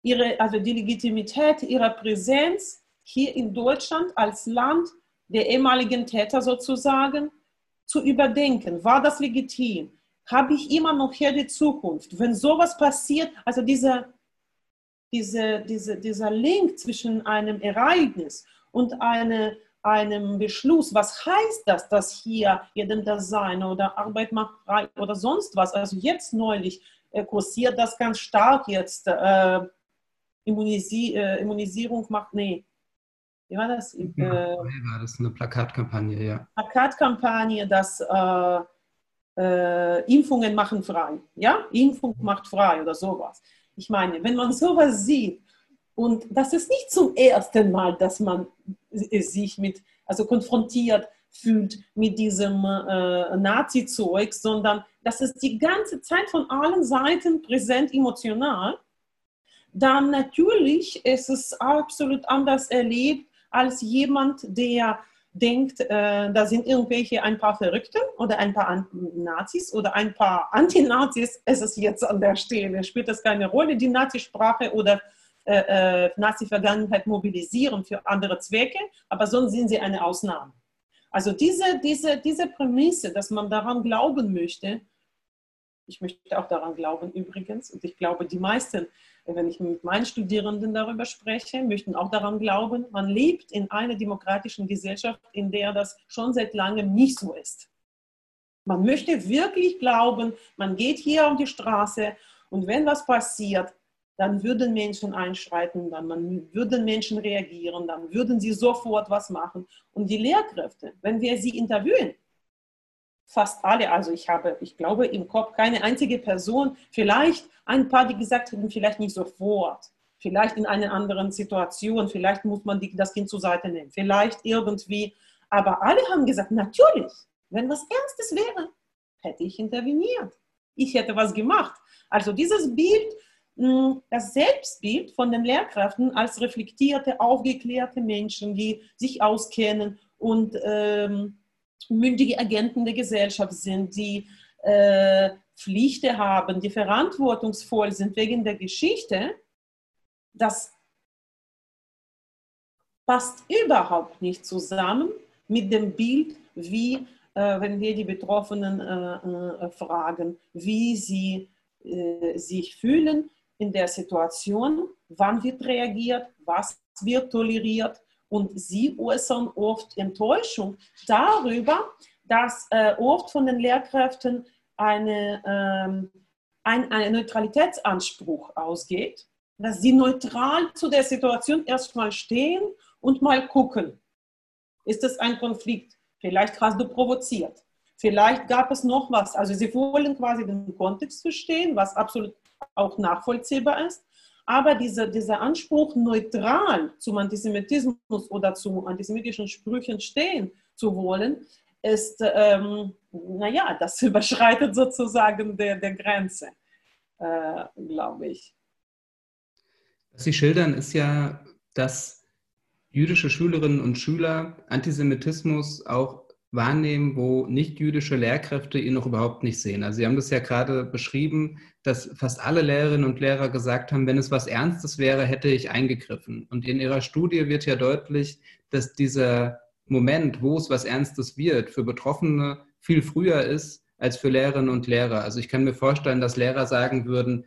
ihre, also die Legitimität ihrer Präsenz hier in Deutschland als Land der ehemaligen Täter sozusagen zu überdenken. War das legitim? Habe ich immer noch hier die Zukunft? Wenn sowas passiert, also dieser, diese, diese, dieser Link zwischen einem Ereignis und eine, einem Beschluss, was heißt das, dass hier jedem das Sein oder Arbeit macht oder sonst was? Also jetzt neulich kursiert das ganz stark jetzt. Äh, Immunisi äh, Immunisierung macht, nee, wie war das? Äh, war das eine Plakatkampagne, ja. Plakatkampagne, dass äh, äh, Impfungen machen frei. Ja, Impfung macht frei oder sowas. Ich meine, wenn man sowas sieht, und das ist nicht zum ersten Mal, dass man sich mit, also konfrontiert fühlt mit diesem äh, Nazi-Zeug, sondern das ist die ganze Zeit von allen Seiten präsent emotional, dann natürlich ist es absolut anders erlebt, als jemand, der denkt, äh, da sind irgendwelche ein paar Verrückte oder ein paar Nazis oder ein paar Antinazis. Es ist jetzt an der Stelle, spielt das keine Rolle, die Nazisprache oder äh, äh, Nazi-Vergangenheit mobilisieren für andere Zwecke, aber sonst sind sie eine Ausnahme. Also diese, diese, diese Prämisse, dass man daran glauben möchte, ich möchte auch daran glauben übrigens, und ich glaube, die meisten wenn ich mit meinen Studierenden darüber spreche, möchten auch daran glauben, man lebt in einer demokratischen Gesellschaft, in der das schon seit langem nicht so ist. Man möchte wirklich glauben, man geht hier auf die Straße und wenn was passiert, dann würden Menschen einschreiten, dann würden Menschen reagieren, dann würden sie sofort was machen. Und die Lehrkräfte, wenn wir sie interviewen, fast alle, also ich habe, ich glaube im Kopf keine einzige Person, vielleicht ein paar, die gesagt hätten, vielleicht nicht sofort, vielleicht in einer anderen Situation, vielleicht muss man das Kind zur Seite nehmen, vielleicht irgendwie, aber alle haben gesagt, natürlich, wenn was Ernstes wäre, hätte ich interveniert. Ich hätte was gemacht. Also dieses Bild, das Selbstbild von den Lehrkräften als reflektierte, aufgeklärte Menschen, die sich auskennen und ähm, mündige Agenten der Gesellschaft sind, die äh, Pflichten haben, die verantwortungsvoll sind wegen der Geschichte, das passt überhaupt nicht zusammen mit dem Bild, wie äh, wenn wir die Betroffenen äh, äh fragen, wie sie äh, sich fühlen in der Situation, wann wird reagiert, was wird toleriert. Und sie äußern oft Enttäuschung darüber, dass äh, oft von den Lehrkräften eine, ähm, ein, ein Neutralitätsanspruch ausgeht, dass sie neutral zu der Situation erstmal stehen und mal gucken, ist es ein Konflikt? Vielleicht hast du provoziert. Vielleicht gab es noch was. Also sie wollen quasi den Kontext verstehen, was absolut auch nachvollziehbar ist. Aber dieser, dieser Anspruch, neutral zum Antisemitismus oder zu antisemitischen Sprüchen stehen zu wollen, ist, ähm, naja, das überschreitet sozusagen der, der Grenze, äh, glaube ich. Was Sie schildern, ist ja, dass jüdische Schülerinnen und Schüler Antisemitismus auch wahrnehmen, wo nicht-jüdische Lehrkräfte ihn noch überhaupt nicht sehen. Also Sie haben das ja gerade beschrieben, dass fast alle Lehrerinnen und Lehrer gesagt haben, wenn es was Ernstes wäre, hätte ich eingegriffen. Und in Ihrer Studie wird ja deutlich, dass dieser Moment, wo es was Ernstes wird, für Betroffene viel früher ist als für Lehrerinnen und Lehrer. Also ich kann mir vorstellen, dass Lehrer sagen würden,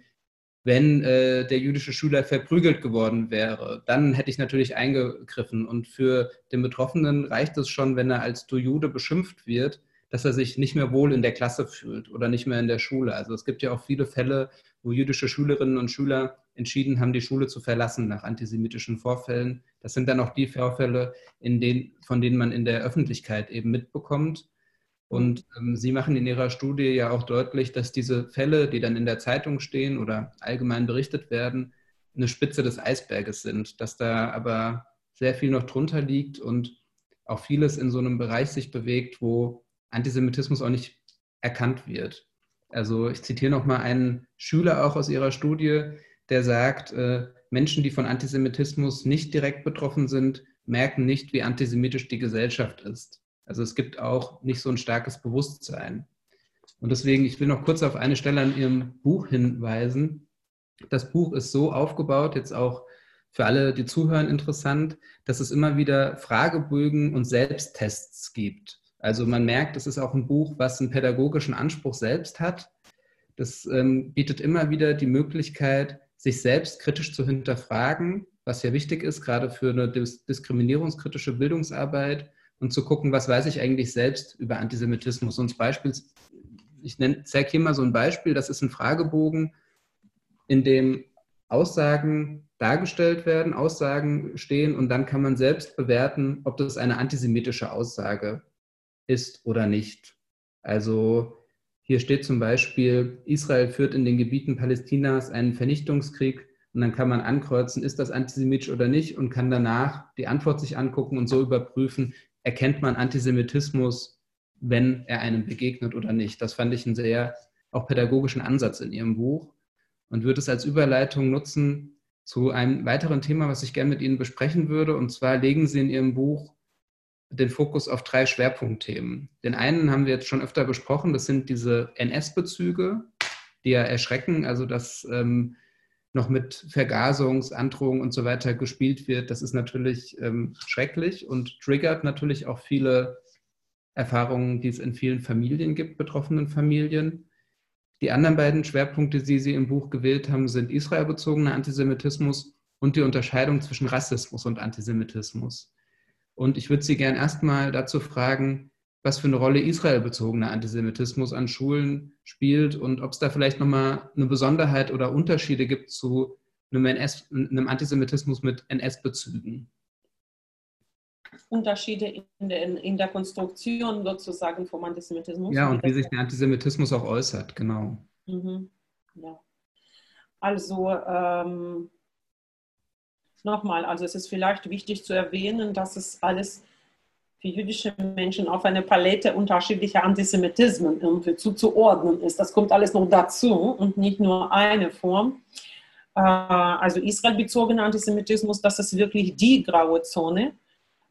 wenn äh, der jüdische Schüler verprügelt geworden wäre, dann hätte ich natürlich eingegriffen. Und für den Betroffenen reicht es schon, wenn er als du Jude beschimpft wird, dass er sich nicht mehr wohl in der Klasse fühlt oder nicht mehr in der Schule. Also es gibt ja auch viele Fälle, wo jüdische Schülerinnen und Schüler entschieden haben, die Schule zu verlassen nach antisemitischen Vorfällen. Das sind dann auch die Vorfälle, denen, von denen man in der Öffentlichkeit eben mitbekommt. Und ähm, Sie machen in Ihrer Studie ja auch deutlich, dass diese Fälle, die dann in der Zeitung stehen oder allgemein berichtet werden, eine Spitze des Eisberges sind, dass da aber sehr viel noch drunter liegt und auch vieles in so einem Bereich sich bewegt, wo Antisemitismus auch nicht erkannt wird. Also ich zitiere nochmal einen Schüler auch aus Ihrer Studie, der sagt, äh, Menschen, die von Antisemitismus nicht direkt betroffen sind, merken nicht, wie antisemitisch die Gesellschaft ist. Also es gibt auch nicht so ein starkes Bewusstsein. Und deswegen, ich will noch kurz auf eine Stelle an Ihrem Buch hinweisen. Das Buch ist so aufgebaut, jetzt auch für alle, die zuhören, interessant, dass es immer wieder Fragebögen und Selbsttests gibt. Also man merkt, es ist auch ein Buch, was einen pädagogischen Anspruch selbst hat. Das ähm, bietet immer wieder die Möglichkeit, sich selbst kritisch zu hinterfragen, was ja wichtig ist, gerade für eine diskriminierungskritische Bildungsarbeit und zu gucken, was weiß ich eigentlich selbst über Antisemitismus. Und Beispiel, ich zeige hier mal so ein Beispiel, das ist ein Fragebogen, in dem Aussagen dargestellt werden, Aussagen stehen und dann kann man selbst bewerten, ob das eine antisemitische Aussage ist oder nicht. Also hier steht zum Beispiel, Israel führt in den Gebieten Palästinas einen Vernichtungskrieg und dann kann man ankreuzen, ist das antisemitisch oder nicht und kann danach die Antwort sich angucken und so überprüfen, erkennt man Antisemitismus, wenn er einem begegnet oder nicht. Das fand ich einen sehr auch pädagogischen Ansatz in Ihrem Buch und würde es als Überleitung nutzen zu einem weiteren Thema, was ich gerne mit Ihnen besprechen würde. Und zwar legen Sie in Ihrem Buch den Fokus auf drei Schwerpunktthemen. Den einen haben wir jetzt schon öfter besprochen, das sind diese NS-Bezüge, die ja erschrecken, also dass ähm, noch mit Vergasungsandrohungen und so weiter gespielt wird, das ist natürlich ähm, schrecklich und triggert natürlich auch viele Erfahrungen, die es in vielen Familien gibt, betroffenen Familien. Die anderen beiden Schwerpunkte, die Sie im Buch gewählt haben, sind israelbezogener Antisemitismus und die Unterscheidung zwischen Rassismus und Antisemitismus. Und ich würde Sie gerne erstmal dazu fragen, was für eine Rolle israelbezogener Antisemitismus an Schulen spielt und ob es da vielleicht nochmal eine Besonderheit oder Unterschiede gibt zu einem, NS, einem Antisemitismus mit NS-Bezügen. Unterschiede in der, in der Konstruktion sozusagen vom Antisemitismus. Ja, und wie sich der Antisemitismus auch äußert, genau. Mhm. Ja. Also ähm, nochmal, also es ist vielleicht wichtig zu erwähnen, dass es alles für jüdische Menschen auf eine Palette unterschiedlicher Antisemitismen irgendwie zuzuordnen ist. Das kommt alles noch dazu und nicht nur eine Form. Äh, also israelbezogener Antisemitismus, das ist wirklich die graue Zone.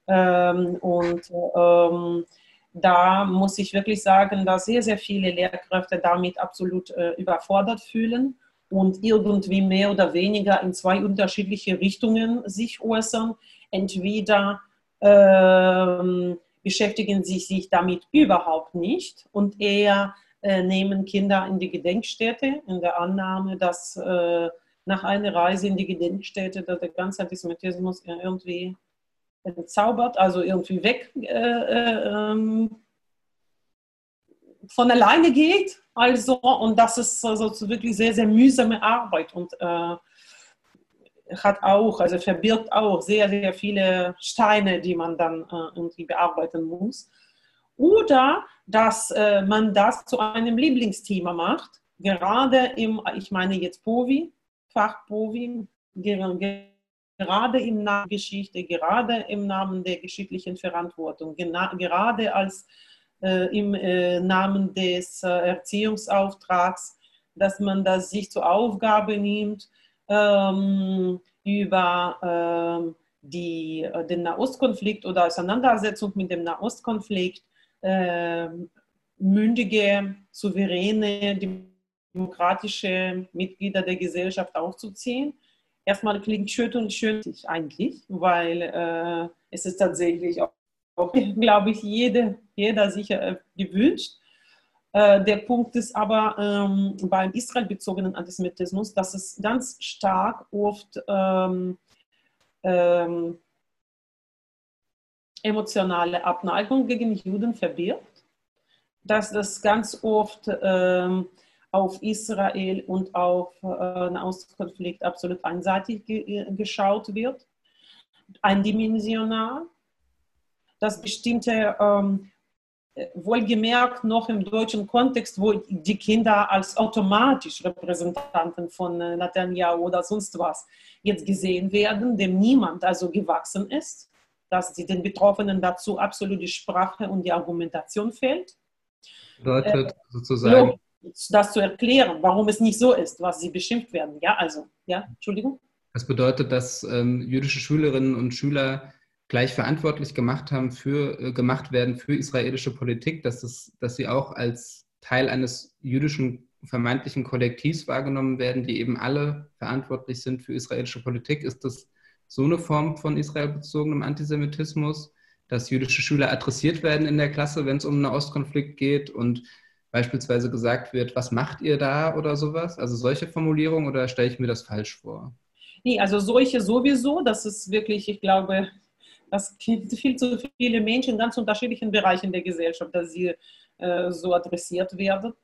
Ähm, und ähm, da muss ich wirklich sagen, dass sehr, sehr viele Lehrkräfte damit absolut äh, überfordert fühlen und irgendwie mehr oder weniger in zwei unterschiedliche Richtungen sich äußern. Entweder ähm, beschäftigen sie sich damit überhaupt nicht und eher äh, nehmen Kinder in die Gedenkstätte in der Annahme, dass äh, nach einer Reise in die Gedenkstätte der ganze Antisemitismus irgendwie entzaubert, also irgendwie weg äh, äh, ähm, von alleine geht. Also, und das ist also wirklich sehr, sehr mühsame Arbeit und äh, hat auch, also verbirgt auch sehr, sehr viele Steine, die man dann äh, irgendwie bearbeiten muss. Oder dass äh, man das zu einem Lieblingsthema macht, gerade im, ich meine jetzt POVI, Fach POVI, gerade im Namen Geschichte, gerade im Namen der geschichtlichen Verantwortung, gerade als äh, im äh, Namen des äh, Erziehungsauftrags, dass man das sich zur Aufgabe nimmt, ähm, über ähm, die, äh, den Nahostkonflikt oder Auseinandersetzung mit dem Nahostkonflikt ähm, mündige, souveräne, demokratische Mitglieder der Gesellschaft aufzuziehen erstmal klingt schön und schön eigentlich, weil äh, es ist tatsächlich auch, auch glaube ich, jede, jeder sicher äh, gewünscht. Äh, der Punkt ist aber ähm, beim israelbezogenen Antisemitismus, dass es ganz stark oft ähm, ähm, emotionale Abneigung gegen Juden verbirgt, dass das ganz oft ähm, auf Israel und auf äh, Nahostkonflikt absolut einseitig ge geschaut wird, eindimensional, dass bestimmte, ähm, wohlgemerkt noch im deutschen Kontext, wo die Kinder als automatisch Repräsentanten von äh, Netanyahu oder sonst was jetzt gesehen werden, dem niemand also gewachsen ist, dass die, den Betroffenen dazu absolut die Sprache und die Argumentation fehlt. Bedeutet äh, sozusagen, das zu erklären, warum es nicht so ist, was sie beschimpft werden. Ja, also, ja, Entschuldigung. Das bedeutet, dass ähm, jüdische Schülerinnen und Schüler gleich verantwortlich gemacht haben für, äh, gemacht werden für israelische Politik, dass, das, dass sie auch als Teil eines jüdischen vermeintlichen Kollektivs wahrgenommen werden, die eben alle verantwortlich sind für israelische Politik. Ist das so eine Form von israelbezogenem Antisemitismus, dass jüdische Schüler adressiert werden in der Klasse, wenn es um einen Ostkonflikt geht und beispielsweise gesagt wird, was macht ihr da oder sowas? Also solche Formulierungen oder stelle ich mir das falsch vor? Nee, also solche sowieso, das ist wirklich, ich glaube, das gibt viel zu viele Menschen in ganz unterschiedlichen Bereichen der Gesellschaft, dass sie äh, so adressiert werden.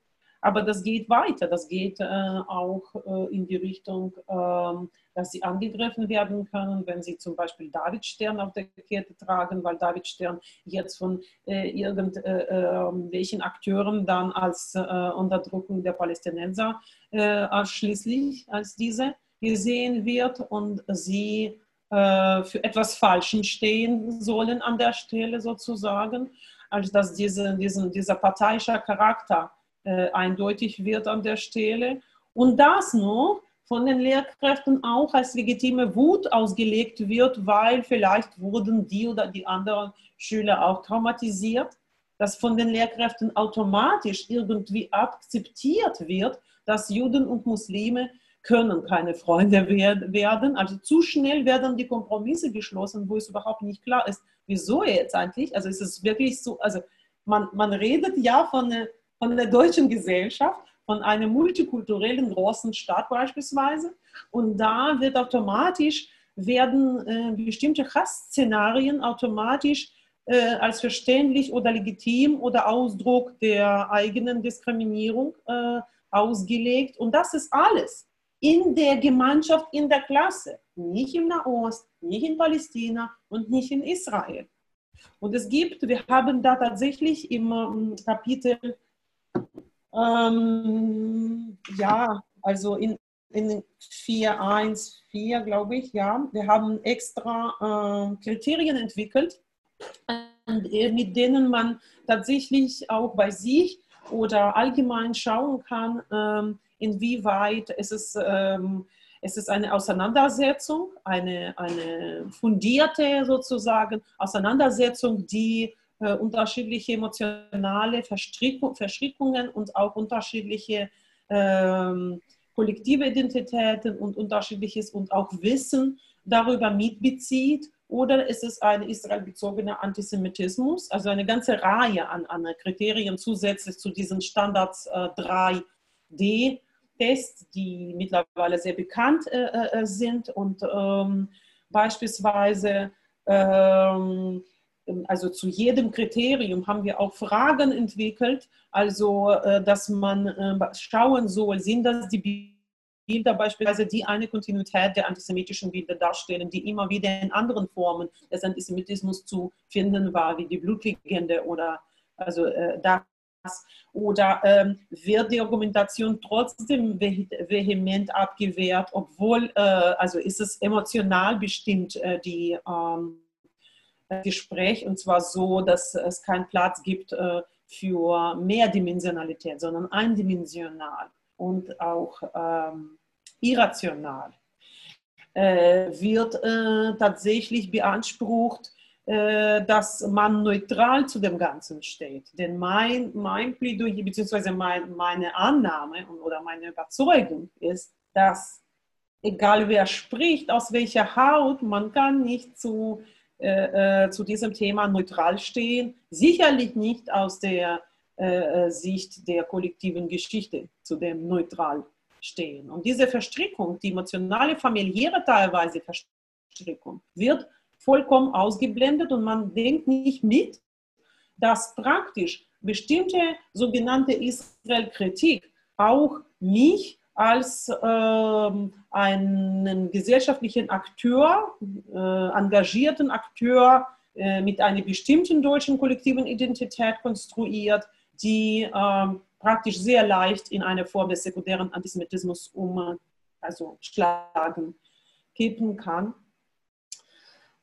Aber das geht weiter, das geht äh, auch äh, in die Richtung, ähm, dass sie angegriffen werden können, wenn sie zum Beispiel David Stern auf der Kette tragen, weil David Stern jetzt von äh, irgendwelchen äh, ähm, Akteuren dann als äh, Unterdrückung der Palästinenser ausschließlich als diese gesehen wird und sie für etwas Falschen stehen sollen an der Stelle sozusagen, als dass diese, diesen, dieser parteiische Charakter äh, eindeutig wird an der Stelle. Und das noch von den Lehrkräften auch als legitime Wut ausgelegt wird, weil vielleicht wurden die oder die anderen Schüler auch traumatisiert, dass von den Lehrkräften automatisch irgendwie akzeptiert wird, dass Juden und Muslime können keine Freunde werden. Also zu schnell werden die Kompromisse geschlossen, wo es überhaupt nicht klar ist, wieso jetzt eigentlich. Also es ist wirklich so, also man, man redet ja von von der deutschen Gesellschaft, von einer multikulturellen großen Stadt beispielsweise. Und da wird automatisch, werden äh, bestimmte Hassszenarien automatisch äh, als verständlich oder legitim oder Ausdruck der eigenen Diskriminierung äh, ausgelegt. Und das ist alles. In der Gemeinschaft, in der Klasse, nicht im Nahost, nicht in Palästina und nicht in Israel. Und es gibt, wir haben da tatsächlich im ähm, Kapitel, ähm, ja, also in, in 4.1.4, glaube ich, ja, wir haben extra äh, Kriterien entwickelt, äh, mit denen man tatsächlich auch bei sich oder allgemein schauen kann, ähm, inwieweit es ist, ähm, es eine Auseinandersetzung, eine, eine fundierte sozusagen Auseinandersetzung, die äh, unterschiedliche emotionale Verstrickung, Verstrickungen und auch unterschiedliche ähm, kollektive Identitäten und unterschiedliches und auch Wissen darüber mitbezieht. Oder ist es ein israelbezogener Antisemitismus, also eine ganze Reihe an, an Kriterien zusätzlich zu diesen Standards äh, 3D-Tests, die mittlerweile sehr bekannt äh, äh, sind und ähm, beispielsweise ähm, also zu jedem Kriterium haben wir auch Fragen entwickelt, also äh, dass man äh, schauen soll, sind das die Bilder beispielsweise, die eine Kontinuität der antisemitischen Bilder darstellen, die immer wieder in anderen Formen des Antisemitismus zu finden war, wie die Blutlegende oder also äh, das. Oder ähm, wird die Argumentation trotzdem vehement abgewehrt, obwohl, äh, also ist es emotional bestimmt, äh, die ähm, Gespräch, und zwar so, dass es keinen Platz gibt äh, für Mehrdimensionalität, sondern eindimensional und auch ähm, irrational, äh, wird äh, tatsächlich beansprucht, dass man neutral zu dem Ganzen steht. Denn mein, mein Plädoyer, beziehungsweise mein, meine Annahme oder meine Überzeugung ist, dass egal wer spricht, aus welcher Haut, man kann nicht zu, äh, äh, zu diesem Thema neutral stehen, sicherlich nicht aus der äh, Sicht der kollektiven Geschichte zu dem neutral stehen. Und diese Verstrickung, die emotionale, familiäre teilweise Verstrickung, wird vollkommen ausgeblendet und man denkt nicht mit, dass praktisch bestimmte sogenannte Israel-Kritik auch mich als äh, einen gesellschaftlichen Akteur, äh, engagierten Akteur äh, mit einer bestimmten deutschen kollektiven Identität konstruiert, die ähm, praktisch sehr leicht in eine Form des sekundären Antisemitismus um, also schlagen, kippen kann.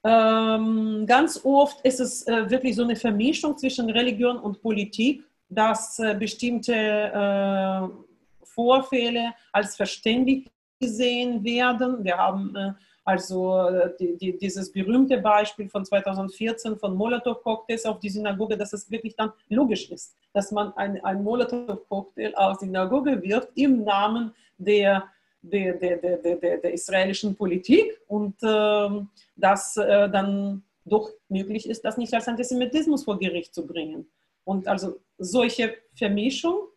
Ähm, ganz oft ist es äh, wirklich so eine Vermischung zwischen Religion und Politik, dass äh, bestimmte äh, Vorfälle als verständig gesehen werden. Wir haben äh, also äh, die, die, dieses berühmte Beispiel von 2014 von Molotow-Cocktails auf die Synagoge, dass es wirklich dann logisch ist, dass man ein, ein Molotow-Cocktail auf die Synagoge wirft im Namen der, der, der, der, der, der israelischen Politik und äh, dass äh, dann doch möglich ist, das nicht als Antisemitismus vor Gericht zu bringen. Und also solche Vermischung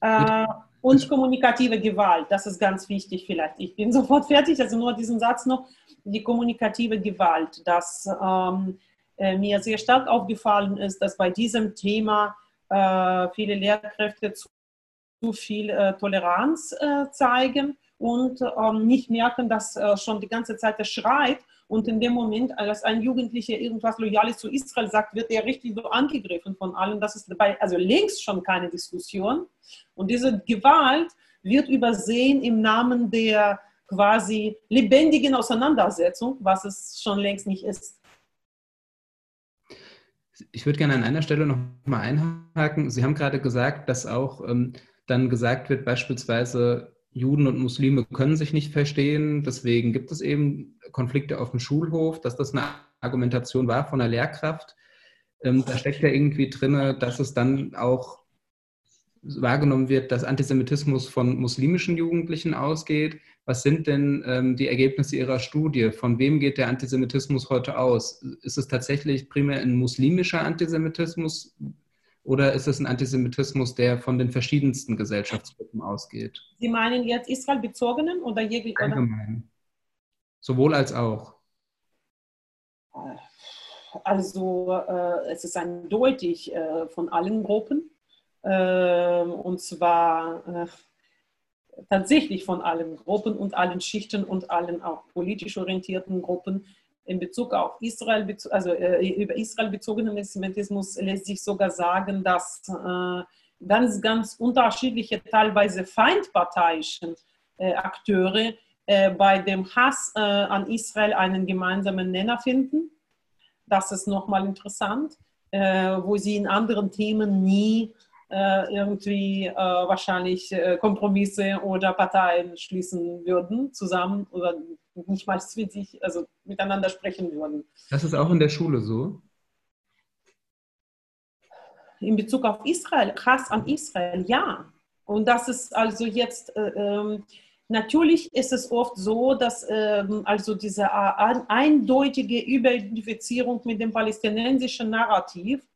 äh, und kommunikative Gewalt, das ist ganz wichtig vielleicht. Ich bin sofort fertig, also nur diesen Satz noch. Die kommunikative Gewalt, das ähm, äh, mir sehr stark aufgefallen ist, dass bei diesem Thema äh, viele Lehrkräfte zu, zu viel äh, Toleranz äh, zeigen und ähm, nicht merken, dass äh, schon die ganze Zeit er schreit und in dem Moment, als ein Jugendlicher irgendwas Loyales zu Israel sagt, wird er richtig so angegriffen von allen. Das ist dabei, also längst schon keine Diskussion. Und diese Gewalt wird übersehen im Namen der quasi lebendigen Auseinandersetzung, was es schon längst nicht ist. Ich würde gerne an einer Stelle noch mal einhaken. Sie haben gerade gesagt, dass auch ähm, dann gesagt wird, beispielsweise Juden und Muslime können sich nicht verstehen, deswegen gibt es eben Konflikte auf dem Schulhof, dass das eine Argumentation war von der Lehrkraft. Ähm, da steckt ja irgendwie drin, dass es dann auch wahrgenommen wird, dass Antisemitismus von muslimischen Jugendlichen ausgeht. Was sind denn ähm, die Ergebnisse Ihrer Studie? Von wem geht der Antisemitismus heute aus? Ist es tatsächlich primär ein muslimischer Antisemitismus? Oder ist es ein Antisemitismus, der von den verschiedensten Gesellschaftsgruppen ausgeht? Sie meinen jetzt Israel-bezogenen oder jeglich? Allgemein. Sowohl als auch. Also äh, es ist eindeutig äh, von allen Gruppen. Äh, und zwar, äh, tatsächlich von allen Gruppen und allen Schichten und allen auch politisch orientierten Gruppen in Bezug auf Israel, also äh, über Israel bezogenen Antisemitismus lässt sich sogar sagen, dass äh, ganz, ganz unterschiedliche, teilweise feindparteiischen äh, Akteure bei dem Hass an Israel einen gemeinsamen Nenner finden. Das ist nochmal interessant, wo sie in anderen Themen nie irgendwie wahrscheinlich Kompromisse oder Parteien schließen würden zusammen oder nicht mal sich, also miteinander sprechen würden. Das ist auch in der Schule so? In Bezug auf Israel, Hass an Israel, ja. Und das ist also jetzt, äh, ähm, natürlich ist es oft so, dass ähm, also diese äh, eindeutige Überidentifizierung mit dem palästinensischen Narrativ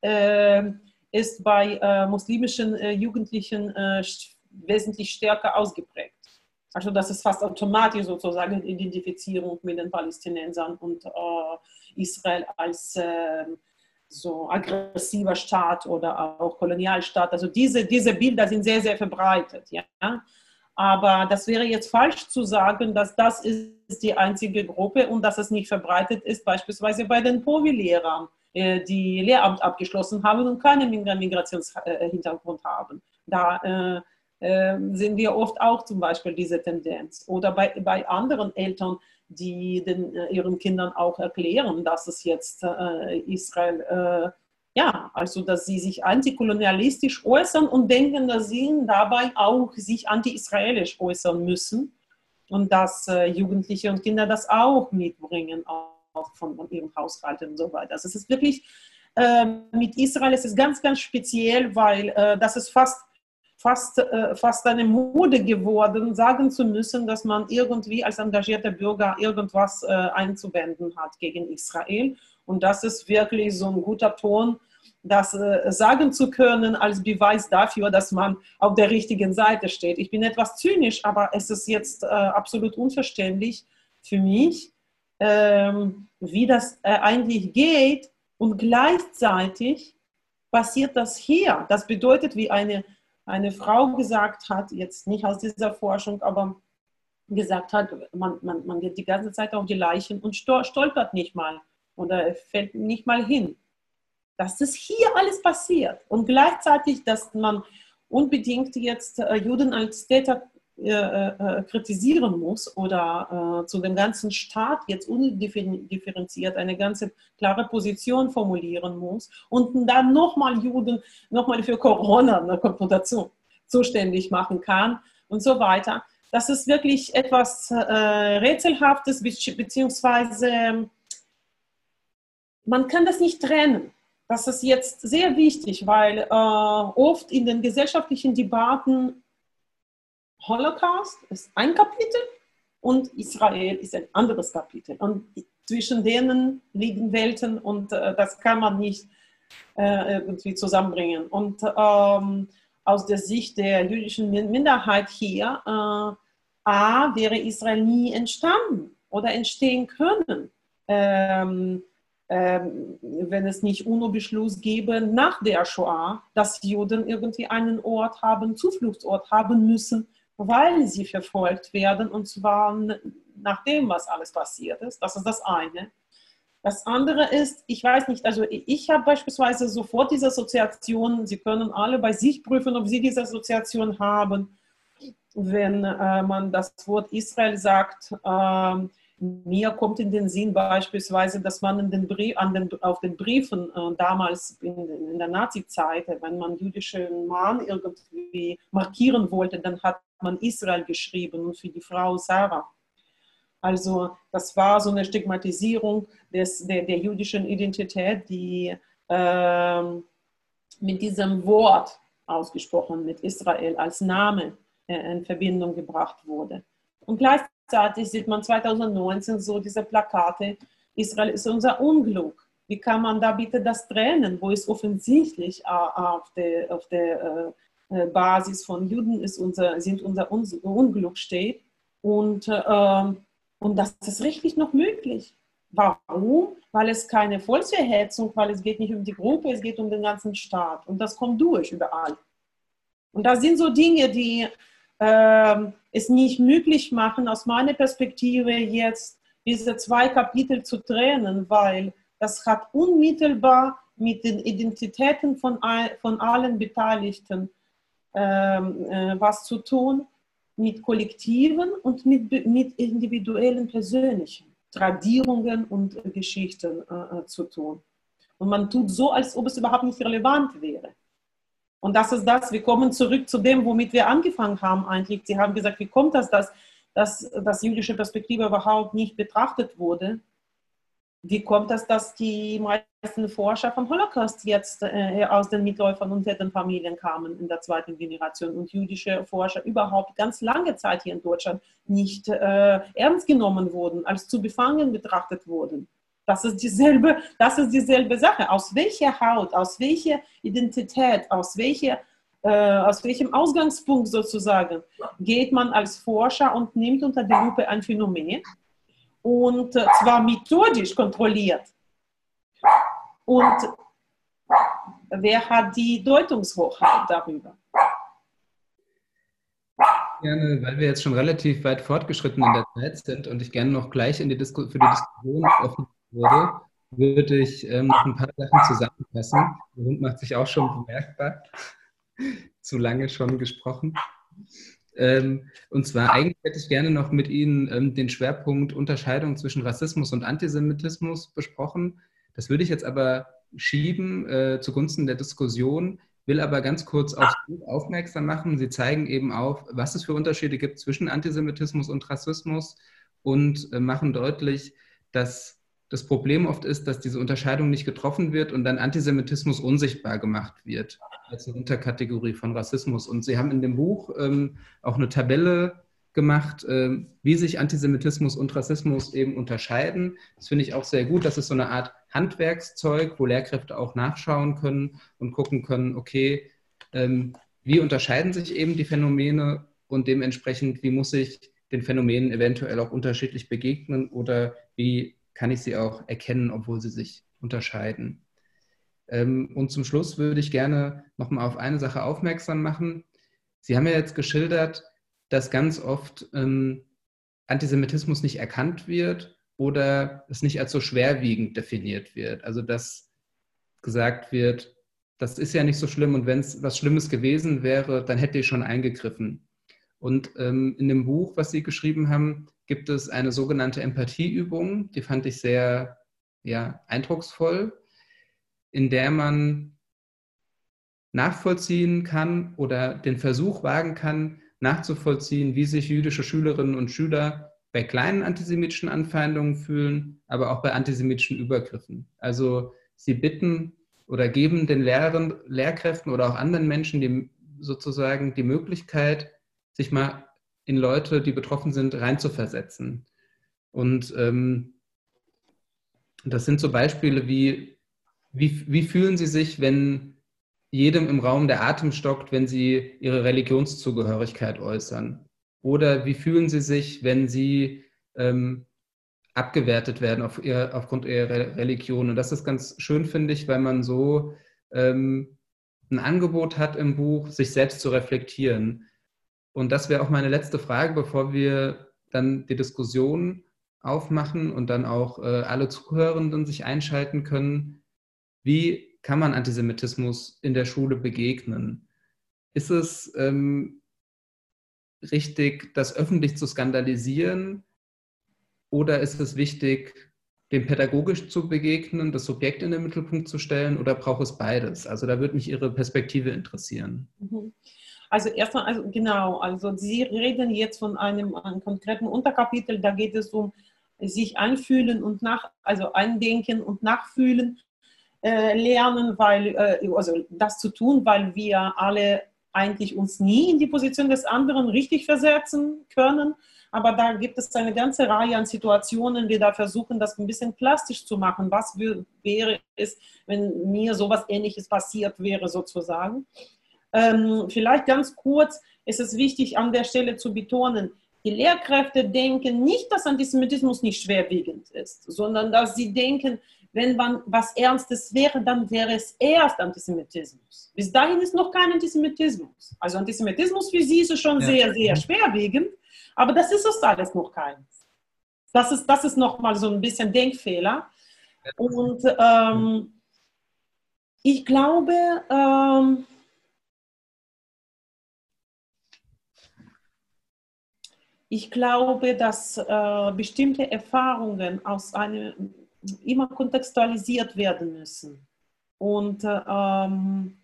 äh, ist bei äh, muslimischen äh, Jugendlichen äh, wesentlich stärker ausgeprägt. Also das ist fast automatisch sozusagen Identifizierung mit den Palästinensern und äh, Israel als äh, so aggressiver Staat oder auch Kolonialstaat. Also diese, diese Bilder sind sehr, sehr verbreitet. Ja? Aber das wäre jetzt falsch zu sagen, dass das ist die einzige Gruppe und dass es nicht verbreitet ist, beispielsweise bei den POVI-Lehrern, äh, die Lehramt abgeschlossen haben und keinen Migrationshintergrund haben. Da äh, sehen wir oft auch zum Beispiel diese Tendenz. Oder bei, bei anderen Eltern, die den, äh, ihren Kindern auch erklären, dass es jetzt äh, Israel, äh, ja, also dass sie sich antikolonialistisch äußern und denken, dass sie dabei auch sich anti-israelisch äußern müssen und dass äh, Jugendliche und Kinder das auch mitbringen, auch von, von ihrem Haushalt und so weiter. Also es ist wirklich, äh, mit Israel es ist ganz, ganz speziell, weil äh, das ist fast fast, äh, fast eine Mode geworden, sagen zu müssen, dass man irgendwie als engagierter Bürger irgendwas äh, einzuwenden hat gegen Israel. Und das ist wirklich so ein guter Ton, das äh, sagen zu können als Beweis dafür, dass man auf der richtigen Seite steht. Ich bin etwas zynisch, aber es ist jetzt äh, absolut unverständlich für mich, ähm, wie das äh, eigentlich geht. Und gleichzeitig passiert das hier. Das bedeutet, wie eine eine Frau gesagt hat, jetzt nicht aus dieser Forschung, aber gesagt hat, man, man, man geht die ganze Zeit auf die Leichen und stolpert nicht mal oder fällt nicht mal hin. Dass das hier alles passiert und gleichzeitig, dass man unbedingt jetzt äh, Juden als Täter äh, äh, kritisieren muss oder äh, zu dem ganzen Staat jetzt undifferenziert eine ganze klare Position formulieren muss und dann nochmal Juden nochmal für Corona eine Konfrontation zuständig machen kann und so weiter. Das ist wirklich etwas äh, Rätselhaftes, beziehungsweise man kann das nicht trennen. Das ist jetzt sehr wichtig, weil äh, oft in den gesellschaftlichen Debatten Holocaust ist ein Kapitel und Israel ist ein anderes Kapitel. Und zwischen denen liegen Welten und äh, das kann man nicht äh, irgendwie zusammenbringen. Und ähm, aus der Sicht der jüdischen Minderheit hier, äh, A, wäre Israel nie entstanden oder entstehen können. Ähm, ähm, wenn es nicht UNO-Beschluss gäbe nach der Shoah, dass Juden irgendwie einen Ort haben, Zufluchtsort haben müssen, weil sie verfolgt werden und zwar nach dem, was alles passiert ist. Das ist das eine. Das andere ist, ich weiß nicht, also ich habe beispielsweise sofort diese Assoziation, Sie können alle bei sich prüfen, ob Sie diese Assoziation haben, wenn äh, man das Wort Israel sagt. Äh, mir kommt in den Sinn beispielsweise, dass man den Brief, an den, auf den Briefen äh, damals in, in der Nazi-Zeit, wenn man jüdischen Mann irgendwie markieren wollte, dann hat man Israel geschrieben und für die Frau Sarah. Also das war so eine Stigmatisierung des, der, der jüdischen Identität, die äh, mit diesem Wort ausgesprochen, mit Israel als Name äh, in Verbindung gebracht wurde. Und gleichzeitig gleichzeitig sieht man 2019 so diese Plakate, Israel ist unser Unglück. Wie kann man da bitte das trennen, wo es offensichtlich äh, auf der, auf der äh, äh, Basis von Juden ist unser, sind unser Unglück steht und, ähm, und das ist richtig noch möglich. Warum? Weil es keine Volksverhetzung, weil es geht nicht um die Gruppe, es geht um den ganzen Staat und das kommt durch überall. Und das sind so Dinge, die es nicht möglich machen, aus meiner Perspektive jetzt diese zwei Kapitel zu trennen, weil das hat unmittelbar mit den Identitäten von, von allen Beteiligten ähm, äh, was zu tun, mit kollektiven und mit, mit individuellen persönlichen Tradierungen und Geschichten äh, äh, zu tun. Und man tut so, als ob es überhaupt nicht relevant wäre. Und das ist das, wir kommen zurück zu dem, womit wir angefangen haben eigentlich. Sie haben gesagt, wie kommt das, dass, dass, dass jüdische Perspektive überhaupt nicht betrachtet wurde? Wie kommt das, dass die meisten Forscher vom Holocaust jetzt äh, aus den Mitläufern und den Familien kamen in der zweiten Generation und jüdische Forscher überhaupt ganz lange Zeit hier in Deutschland nicht äh, ernst genommen wurden, als zu befangen betrachtet wurden? Das ist dieselbe, das ist dieselbe Sache. Aus welcher Haut, aus welcher Identität, aus, welcher, äh, aus welchem Ausgangspunkt sozusagen geht man als Forscher und nimmt unter die Lupe ein Phänomen und äh, zwar methodisch kontrolliert. Und wer hat die Deutungshochheit darüber? Gerne, weil wir jetzt schon relativ weit fortgeschritten in der Zeit sind und ich gerne noch gleich in die für die Diskussion offen würde, würde ich ähm, noch ein paar Sachen zusammenfassen. Der Hund macht sich auch schon bemerkbar. Zu lange schon gesprochen. Ähm, und zwar eigentlich hätte ich gerne noch mit Ihnen ähm, den Schwerpunkt Unterscheidung zwischen Rassismus und Antisemitismus besprochen. Das würde ich jetzt aber schieben äh, zugunsten der Diskussion, will aber ganz kurz Buch aufmerksam machen. Sie zeigen eben auf, was es für Unterschiede gibt zwischen Antisemitismus und Rassismus und äh, machen deutlich, dass das Problem oft ist, dass diese Unterscheidung nicht getroffen wird und dann Antisemitismus unsichtbar gemacht wird als eine Unterkategorie von Rassismus. Und Sie haben in dem Buch ähm, auch eine Tabelle gemacht, äh, wie sich Antisemitismus und Rassismus eben unterscheiden. Das finde ich auch sehr gut. Das ist so eine Art Handwerkszeug, wo Lehrkräfte auch nachschauen können und gucken können, okay, ähm, wie unterscheiden sich eben die Phänomene und dementsprechend, wie muss ich den Phänomenen eventuell auch unterschiedlich begegnen oder wie kann ich sie auch erkennen, obwohl sie sich unterscheiden. Ähm, und zum Schluss würde ich gerne nochmal auf eine Sache aufmerksam machen. Sie haben ja jetzt geschildert, dass ganz oft ähm, Antisemitismus nicht erkannt wird oder es nicht als so schwerwiegend definiert wird. Also dass gesagt wird, das ist ja nicht so schlimm und wenn es was Schlimmes gewesen wäre, dann hätte ich schon eingegriffen. Und ähm, in dem Buch, was Sie geschrieben haben, gibt es eine sogenannte Empathieübung, die fand ich sehr ja, eindrucksvoll, in der man nachvollziehen kann oder den Versuch wagen kann, nachzuvollziehen, wie sich jüdische Schülerinnen und Schüler bei kleinen antisemitischen Anfeindungen fühlen, aber auch bei antisemitischen Übergriffen. Also sie bitten oder geben den Lehrern, Lehrkräften oder auch anderen Menschen die, sozusagen die Möglichkeit, sich mal in Leute, die betroffen sind, reinzuversetzen. Und ähm, das sind so Beispiele wie, wie, wie fühlen Sie sich, wenn jedem im Raum der Atem stockt, wenn Sie Ihre Religionszugehörigkeit äußern? Oder wie fühlen Sie sich, wenn Sie ähm, abgewertet werden auf ihr, aufgrund Ihrer Religion? Und das ist ganz schön, finde ich, weil man so ähm, ein Angebot hat im Buch, sich selbst zu reflektieren. Und das wäre auch meine letzte Frage, bevor wir dann die Diskussion aufmachen und dann auch äh, alle Zuhörenden sich einschalten können. Wie kann man Antisemitismus in der Schule begegnen? Ist es ähm, richtig, das öffentlich zu skandalisieren oder ist es wichtig, dem pädagogisch zu begegnen, das Subjekt in den Mittelpunkt zu stellen oder braucht es beides? Also da würde mich Ihre Perspektive interessieren. Mhm. Also erstmal, also genau, also Sie reden jetzt von einem, einem konkreten Unterkapitel, da geht es um sich anfühlen und nach, also eindenken und nachfühlen äh, lernen, weil, äh, also das zu tun, weil wir alle eigentlich uns nie in die Position des anderen richtig versetzen können. Aber da gibt es eine ganze Reihe an Situationen, die da versuchen, das ein bisschen plastisch zu machen. Was wäre es, wenn mir sowas Ähnliches passiert wäre, sozusagen? Ähm, vielleicht ganz kurz ist es wichtig an der Stelle zu betonen, die Lehrkräfte denken nicht, dass Antisemitismus nicht schwerwiegend ist, sondern dass sie denken, wenn man was Ernstes wäre, dann wäre es erst Antisemitismus. Bis dahin ist noch kein Antisemitismus. Also Antisemitismus für sie ist schon ja. sehr, sehr schwerwiegend, aber das ist es alles noch keins. Das ist, das ist nochmal so ein bisschen Denkfehler. Und ähm, ich glaube, ähm, ich glaube, dass äh, bestimmte Erfahrungen aus einem immer kontextualisiert werden müssen. Und, ähm,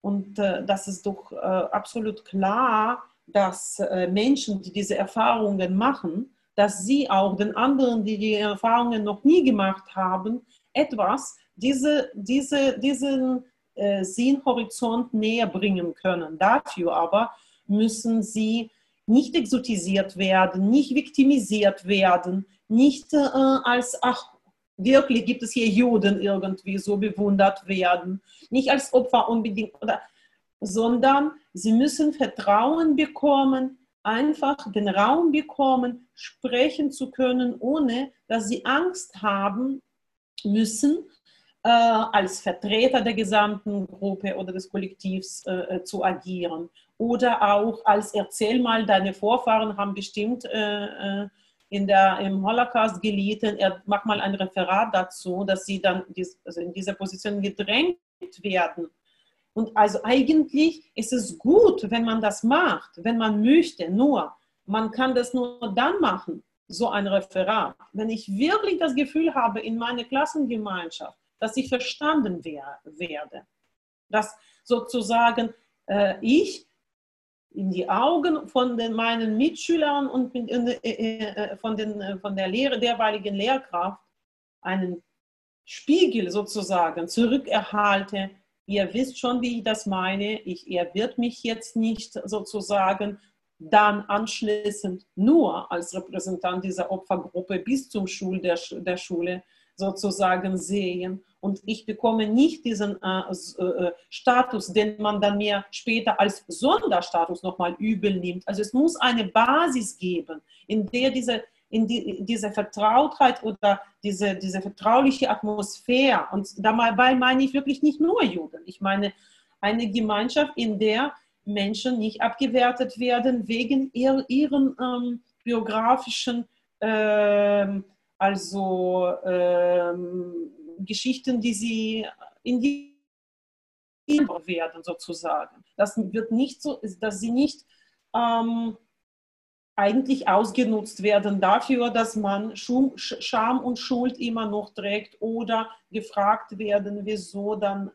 und äh, das ist doch äh, absolut klar, dass äh, Menschen, die diese Erfahrungen machen, dass sie auch den anderen, die die Erfahrungen noch nie gemacht haben, etwas, diese, diese, diesen äh, Sinnhorizont näher bringen können. Dafür aber müssen sie nicht exotisiert werden, nicht viktimisiert werden, nicht äh, als, ach, wirklich gibt es hier Juden irgendwie so bewundert werden, nicht als Opfer unbedingt, oder, sondern sie müssen Vertrauen bekommen, einfach den Raum bekommen, sprechen zu können, ohne dass sie Angst haben müssen, äh, als Vertreter der gesamten Gruppe oder des Kollektivs äh, äh zu agieren. Oder auch als Erzähl mal, deine Vorfahren haben bestimmt äh, äh in der, im Holocaust gelitten, er macht mal ein Referat dazu, dass sie dann dies, also in dieser Position gedrängt werden. Und also eigentlich ist es gut, wenn man das macht, wenn man möchte, nur man kann das nur dann machen, so ein Referat, wenn ich wirklich das Gefühl habe in meiner Klassengemeinschaft, dass ich verstanden werde, dass sozusagen äh, ich in die Augen von den, meinen Mitschülern und mit, äh, äh, von, den, äh, von der Lehre, derweiligen Lehrkraft einen Spiegel sozusagen zurückerhalte. Ihr wisst schon, wie ich das meine. Ich, er wird mich jetzt nicht sozusagen dann anschließend nur als Repräsentant dieser Opfergruppe bis zum Schul der, der Schule sozusagen sehen. Und ich bekomme nicht diesen äh, äh, Status, den man dann mir später als Sonderstatus nochmal übel nimmt. Also es muss eine Basis geben, in der diese, in die, diese Vertrautheit oder diese, diese vertrauliche Atmosphäre, und dabei meine ich wirklich nicht nur Juden, ich meine eine Gemeinschaft, in der Menschen nicht abgewertet werden wegen ihr, ihren ähm, biografischen ähm, also ähm, Geschichten, die sie in die werden sozusagen. Das wird nicht so, dass sie nicht ähm, eigentlich ausgenutzt werden dafür, dass man Scham und Schuld immer noch trägt oder gefragt werden, wieso dann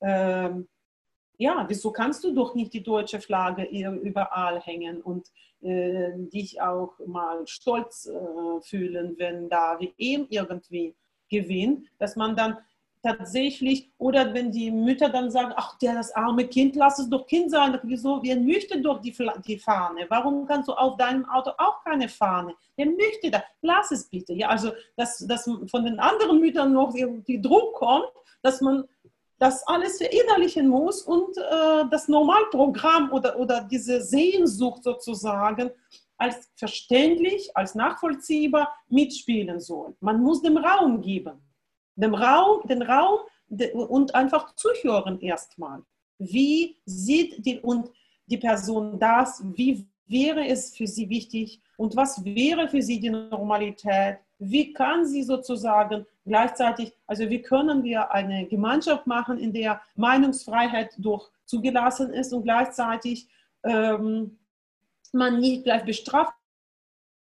äh, äh, ja, wieso kannst du doch nicht die deutsche Flagge überall hängen und äh, dich auch mal stolz äh, fühlen, wenn da WM irgendwie gewinnt, dass man dann tatsächlich, oder wenn die Mütter dann sagen, ach, der das arme Kind, lass es doch Kind sein, wieso, wer möchte doch die, die Fahne? Warum kannst du auf deinem Auto auch keine Fahne? Wer möchte das? Lass es bitte. Ja, also, dass, dass von den anderen Müttern noch die Druck kommt, dass man das alles verinnerlichen muss und äh, das Normalprogramm oder, oder diese Sehnsucht sozusagen als verständlich, als nachvollziehbar mitspielen soll. Man muss dem Raum geben, dem Raum, den Raum und einfach zuhören erstmal. Wie sieht die, und die Person das? Wie wäre es für sie wichtig? Und was wäre für sie die Normalität? Wie kann sie sozusagen gleichzeitig, also wie können wir eine Gemeinschaft machen, in der Meinungsfreiheit durch zugelassen ist und gleichzeitig ähm, man nicht gleich bestraft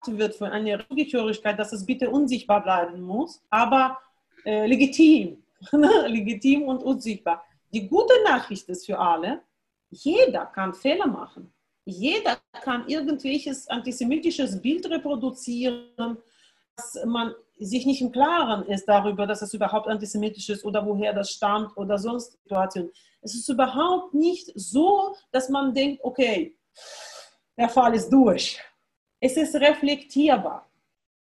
wird für eine Zugehörigkeit, dass es bitte unsichtbar bleiben muss, aber äh, legitim, legitim und unsichtbar. Die gute Nachricht ist für alle, jeder kann Fehler machen. Jeder kann irgendwelches antisemitisches Bild reproduzieren, dass man sich nicht im Klaren ist darüber, dass es überhaupt antisemitisch ist oder woher das stammt oder sonst Situation. Es ist überhaupt nicht so, dass man denkt, okay, der Fall ist durch. Es ist reflektierbar.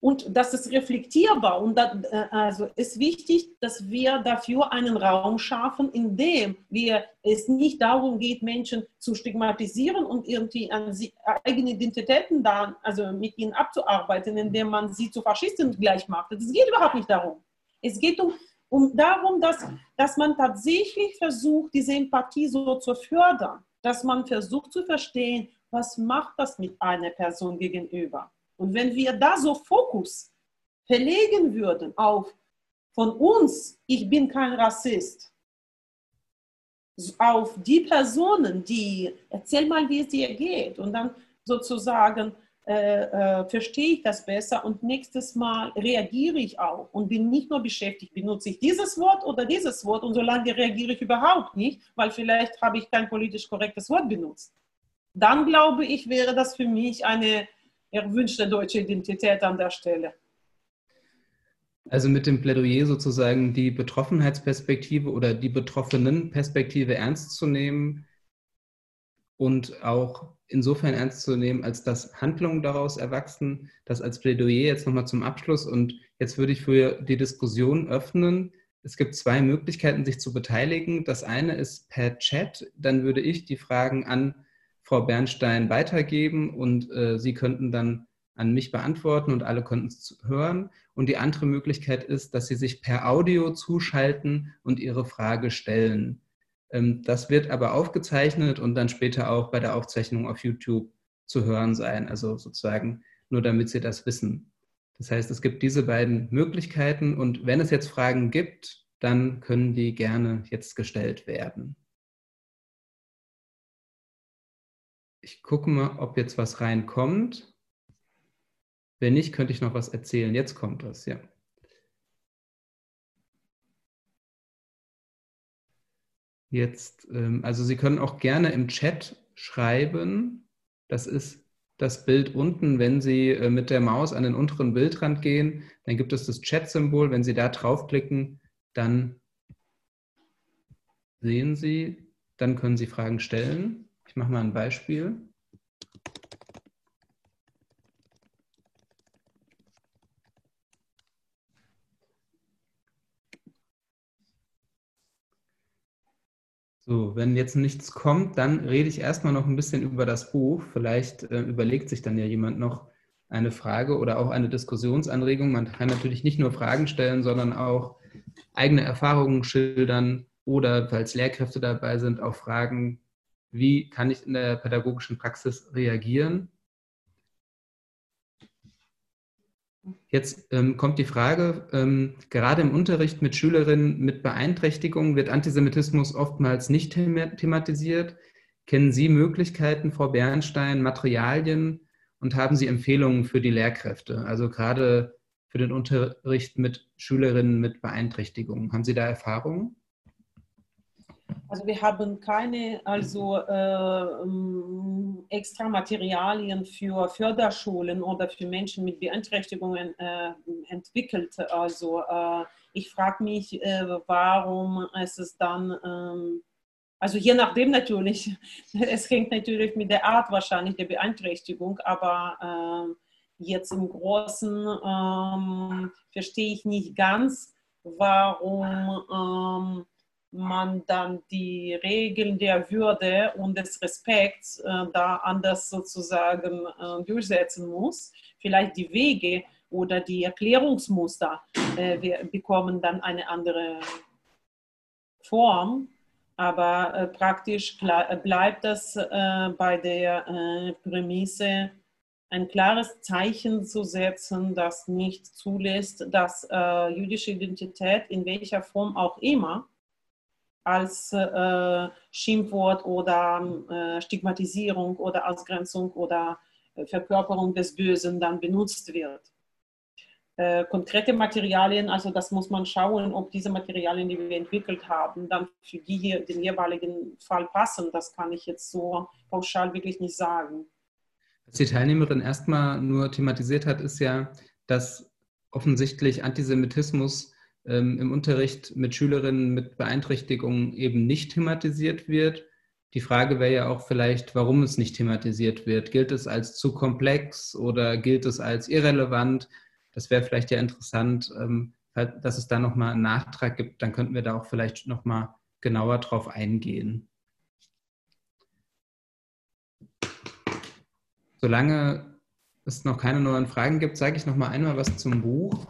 Und das ist reflektierbar und das, äh, also ist wichtig, dass wir dafür einen Raum schaffen, in dem wir es nicht darum geht, Menschen zu stigmatisieren und irgendwie an sie, eigene Identitäten dann, also mit ihnen abzuarbeiten, indem man sie zu Faschisten gleich macht. Es geht überhaupt nicht darum. Es geht um, um darum, dass, dass man tatsächlich versucht, diese Empathie so zu fördern, dass man versucht zu verstehen, was macht das mit einer Person gegenüber. Und wenn wir da so Fokus verlegen würden auf von uns, ich bin kein Rassist, auf die Personen, die, erzähl mal, wie es dir geht. Und dann sozusagen äh, äh, verstehe ich das besser und nächstes Mal reagiere ich auch und bin nicht nur beschäftigt, benutze ich dieses Wort oder dieses Wort? Und solange reagiere ich überhaupt nicht, weil vielleicht habe ich kein politisch korrektes Wort benutzt. Dann glaube ich, wäre das für mich eine erwünschte deutsche Identität an der Stelle. Also mit dem Plädoyer sozusagen die Betroffenheitsperspektive oder die Betroffenenperspektive ernst zu nehmen und auch insofern ernst zu nehmen, als dass Handlungen daraus erwachsen. Das als Plädoyer jetzt nochmal zum Abschluss. Und jetzt würde ich für die Diskussion öffnen. Es gibt zwei Möglichkeiten, sich zu beteiligen. Das eine ist per Chat. Dann würde ich die Fragen an Frau Bernstein weitergeben und äh, Sie könnten dann an mich beantworten und alle konnten es hören. Und die andere Möglichkeit ist, dass Sie sich per Audio zuschalten und Ihre Frage stellen. Ähm, das wird aber aufgezeichnet und dann später auch bei der Aufzeichnung auf YouTube zu hören sein. Also sozusagen nur damit Sie das wissen. Das heißt, es gibt diese beiden Möglichkeiten und wenn es jetzt Fragen gibt, dann können die gerne jetzt gestellt werden. Ich gucke mal, ob jetzt was reinkommt. Wenn nicht, könnte ich noch was erzählen. Jetzt kommt was, ja. Jetzt, ähm, also Sie können auch gerne im Chat schreiben. Das ist das Bild unten. Wenn Sie äh, mit der Maus an den unteren Bildrand gehen, dann gibt es das Chat-Symbol. Wenn Sie da draufklicken, dann sehen Sie, dann können Sie Fragen stellen. Ich mache mal ein Beispiel. So, wenn jetzt nichts kommt, dann rede ich erstmal noch ein bisschen über das Buch. Vielleicht äh, überlegt sich dann ja jemand noch eine Frage oder auch eine Diskussionsanregung. Man kann natürlich nicht nur Fragen stellen, sondern auch eigene Erfahrungen schildern oder, falls Lehrkräfte dabei sind, auch fragen, wie kann ich in der pädagogischen Praxis reagieren? Jetzt ähm, kommt die Frage, ähm, gerade im Unterricht mit Schülerinnen mit Beeinträchtigungen wird Antisemitismus oftmals nicht thematisiert. Kennen Sie Möglichkeiten, Frau Bernstein, Materialien und haben Sie Empfehlungen für die Lehrkräfte, also gerade für den Unterricht mit Schülerinnen mit Beeinträchtigungen? Haben Sie da Erfahrungen? Also wir haben keine also äh, ähm, extra Materialien für Förderschulen oder für Menschen mit Beeinträchtigungen äh, entwickelt. Also äh, ich frage mich, äh, warum ist es dann, ähm, also je nachdem natürlich, es hängt natürlich mit der Art wahrscheinlich der Beeinträchtigung, aber äh, jetzt im Großen ähm, verstehe ich nicht ganz, warum man dann die Regeln der Würde und des Respekts äh, da anders sozusagen äh, durchsetzen muss. Vielleicht die Wege oder die Erklärungsmuster äh, bekommen dann eine andere Form, aber äh, praktisch bleibt das äh, bei der äh, Prämisse, ein klares Zeichen zu setzen, das nicht zulässt, dass jüdische Identität in welcher Form auch immer als äh, Schimpfwort oder äh, Stigmatisierung oder Ausgrenzung oder äh, Verkörperung des Bösen dann benutzt wird. Äh, konkrete Materialien, also das muss man schauen, ob diese Materialien, die wir entwickelt haben, dann für die hier, den jeweiligen Fall passen. Das kann ich jetzt so pauschal wirklich nicht sagen. Was die Teilnehmerin erstmal nur thematisiert hat, ist ja, dass offensichtlich Antisemitismus ähm, im Unterricht mit Schülerinnen mit Beeinträchtigungen eben nicht thematisiert wird. Die Frage wäre ja auch vielleicht, warum es nicht thematisiert wird. Gilt es als zu komplex oder gilt es als irrelevant? Das wäre vielleicht ja interessant, ähm, dass es da nochmal einen Nachtrag gibt. Dann könnten wir da auch vielleicht nochmal genauer drauf eingehen. Solange es noch keine neuen Fragen gibt, sage ich noch mal einmal was zum Buch.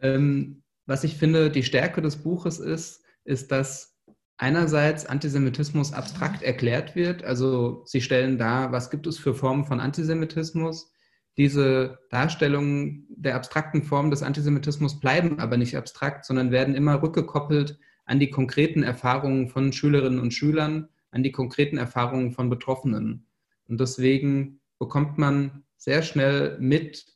Ähm, was ich finde, die Stärke des Buches ist, ist, dass einerseits Antisemitismus abstrakt erklärt wird. Also sie stellen dar, was gibt es für Formen von Antisemitismus. Diese Darstellungen der abstrakten Formen des Antisemitismus bleiben aber nicht abstrakt, sondern werden immer rückgekoppelt an die konkreten Erfahrungen von Schülerinnen und Schülern, an die konkreten Erfahrungen von Betroffenen. Und deswegen bekommt man sehr schnell mit,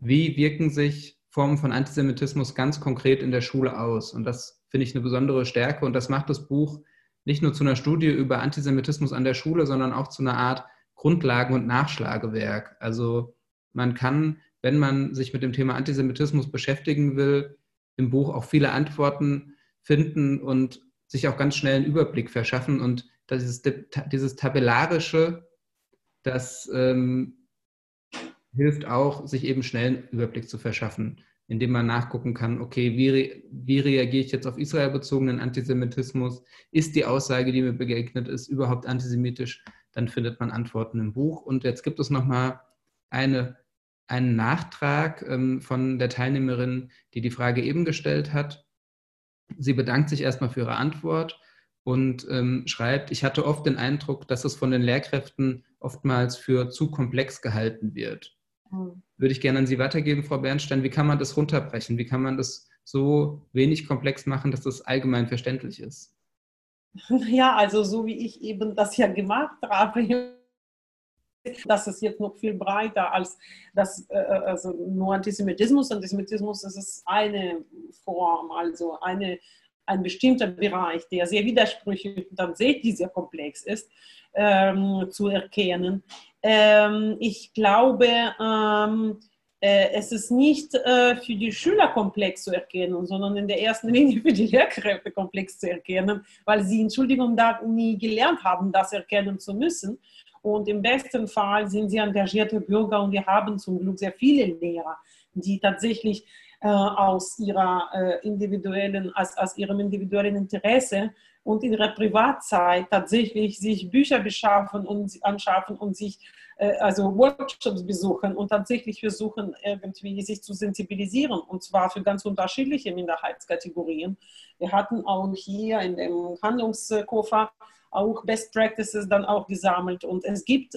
wie wirken sich Formen von Antisemitismus ganz konkret in der Schule aus. Und das finde ich eine besondere Stärke. Und das macht das Buch nicht nur zu einer Studie über Antisemitismus an der Schule, sondern auch zu einer Art Grundlagen- und Nachschlagewerk. Also man kann, wenn man sich mit dem Thema Antisemitismus beschäftigen will, im Buch auch viele Antworten finden und sich auch ganz schnell einen Überblick verschaffen. Und ist dieses Tabellarische, das ähm, hilft auch, sich eben schnell einen Überblick zu verschaffen, indem man nachgucken kann, okay, wie, re wie reagiere ich jetzt auf Israel bezogenen Antisemitismus? Ist die Aussage, die mir begegnet ist, überhaupt antisemitisch? Dann findet man Antworten im Buch. Und jetzt gibt es nochmal eine, einen Nachtrag ähm, von der Teilnehmerin, die die Frage eben gestellt hat. Sie bedankt sich erstmal für ihre Antwort und ähm, schreibt, ich hatte oft den Eindruck, dass es von den Lehrkräften oftmals für zu komplex gehalten wird. Würde ich gerne an Sie weitergeben, Frau Bernstein. Wie kann man das runterbrechen? Wie kann man das so wenig komplex machen, dass das allgemein verständlich ist? Ja, also so wie ich eben das ja gemacht habe, das ist jetzt noch viel breiter als das, äh, äh, also nur Antisemitismus. Antisemitismus ist eine Form, also eine, ein bestimmter Bereich, der sehr widersprüchlich und tatsächlich sehr komplex ist, ähm, zu erkennen. Ähm, ich glaube, ähm, äh, es ist nicht äh, für die Schüler komplex zu erkennen, sondern in der ersten Linie für die Lehrkräfte komplex zu erkennen, weil sie, Entschuldigung, da nie gelernt haben, das erkennen zu müssen. Und im besten Fall sind sie engagierte Bürger und wir haben zum Glück sehr viele Lehrer, die tatsächlich äh, aus, ihrer, äh, individuellen, aus, aus ihrem individuellen Interesse und in ihrer Privatzeit tatsächlich sich Bücher beschaffen und anschaffen und sich äh, also Workshops besuchen und tatsächlich versuchen, irgendwie sich zu sensibilisieren und zwar für ganz unterschiedliche Minderheitskategorien. Wir hatten auch hier in dem Handlungskoffer auch Best Practices dann auch gesammelt. Und es gibt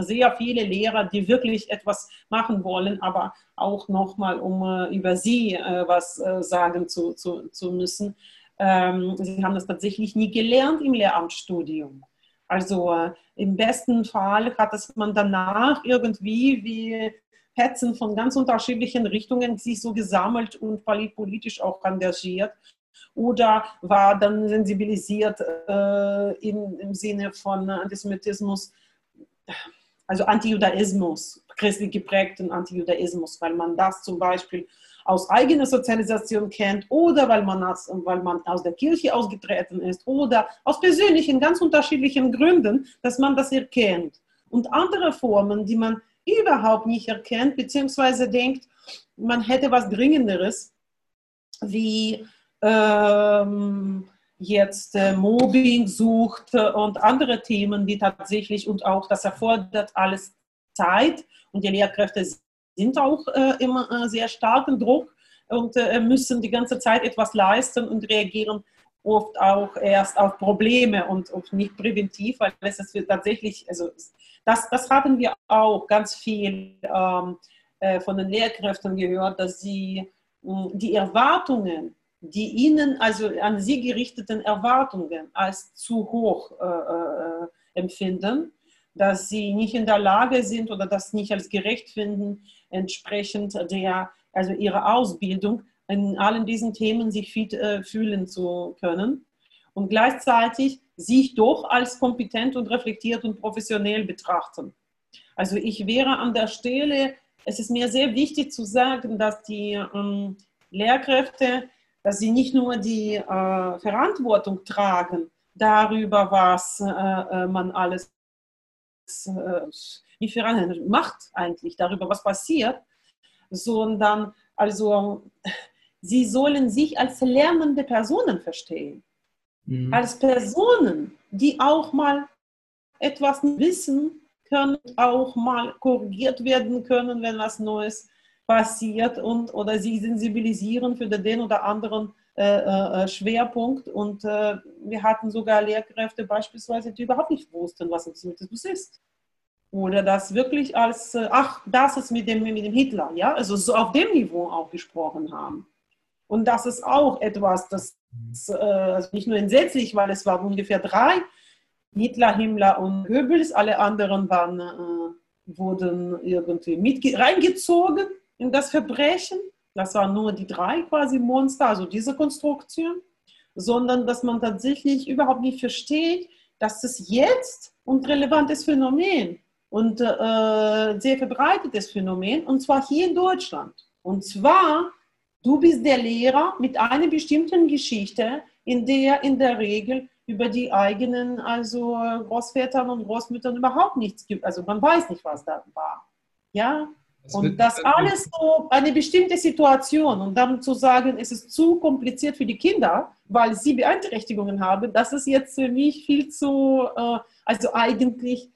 sehr viele Lehrer, die wirklich etwas machen wollen, aber auch nochmal, um äh, über sie äh, was äh, sagen zu, zu, zu müssen. Ähm, sie haben das tatsächlich nie gelernt im Lehramtsstudium. Also im besten Fall hat es man danach irgendwie wie Hetzen von ganz unterschiedlichen Richtungen sich so gesammelt und politisch auch engagiert oder war dann sensibilisiert äh, im, im Sinne von Antisemitismus, also Antijudaismus, christlich geprägten Antijudaismus, weil man das zum Beispiel aus eigener Sozialisation kennt oder weil man, aus, weil man aus der Kirche ausgetreten ist oder aus persönlichen, ganz unterschiedlichen Gründen, dass man das erkennt. Und andere Formen, die man überhaupt nicht erkennt, beziehungsweise denkt, man hätte was Dringenderes, wie ähm, jetzt äh, Mobbing sucht und andere Themen, die tatsächlich und auch das erfordert alles Zeit und die Lehrkräfte sind auch äh, immer äh, sehr starken Druck und äh, müssen die ganze Zeit etwas leisten und reagieren oft auch erst auf Probleme und, und nicht präventiv, weil es ist tatsächlich, also das, das hatten wir auch ganz viel ähm, äh, von den Lehrkräften gehört, dass sie mh, die Erwartungen die ihnen, also an sie gerichteten Erwartungen als zu hoch äh, äh, empfinden, dass sie nicht in der Lage sind oder das nicht als gerecht finden, entsprechend der, also ihrer Ausbildung in allen diesen Themen sich fit äh, fühlen zu können und gleichzeitig sich doch als kompetent und reflektiert und professionell betrachten. Also ich wäre an der Stelle, es ist mir sehr wichtig zu sagen, dass die ähm, Lehrkräfte dass sie nicht nur die äh, Verantwortung tragen darüber, was äh, äh man alles äh, macht eigentlich, darüber, was passiert, sondern also sie sollen sich als lernende Personen verstehen. Mhm. Als Personen, die auch mal etwas wissen können, auch mal korrigiert werden können, wenn was Neues passiert und oder sie sensibilisieren für den oder anderen äh, äh, Schwerpunkt. Und äh, wir hatten sogar Lehrkräfte beispielsweise, die überhaupt nicht wussten, was Antisemitismus ist. Oder das wirklich als, äh, ach, das ist mit dem, mit dem Hitler, ja, also so auf dem Niveau auch gesprochen haben. Und das ist auch etwas, das äh, also nicht nur entsetzlich, weil es waren ungefähr drei, Hitler, Himmler und Goebbels, alle anderen waren, äh, wurden irgendwie mit reingezogen in das Verbrechen. Das waren nur die drei quasi Monster, also diese Konstruktion, sondern dass man tatsächlich überhaupt nicht versteht, dass es jetzt ein relevantes Phänomen und äh, sehr verbreitetes Phänomen, und zwar hier in Deutschland. Und zwar, du bist der Lehrer mit einer bestimmten Geschichte, in der in der Regel über die eigenen also Großvätern und Großmüttern überhaupt nichts gibt. Also man weiß nicht, was da war. Ja, und das alles so eine bestimmte Situation und dann zu sagen, es ist zu kompliziert für die Kinder, weil sie Beeinträchtigungen haben, das ist jetzt für mich viel zu, äh, also eigentlich,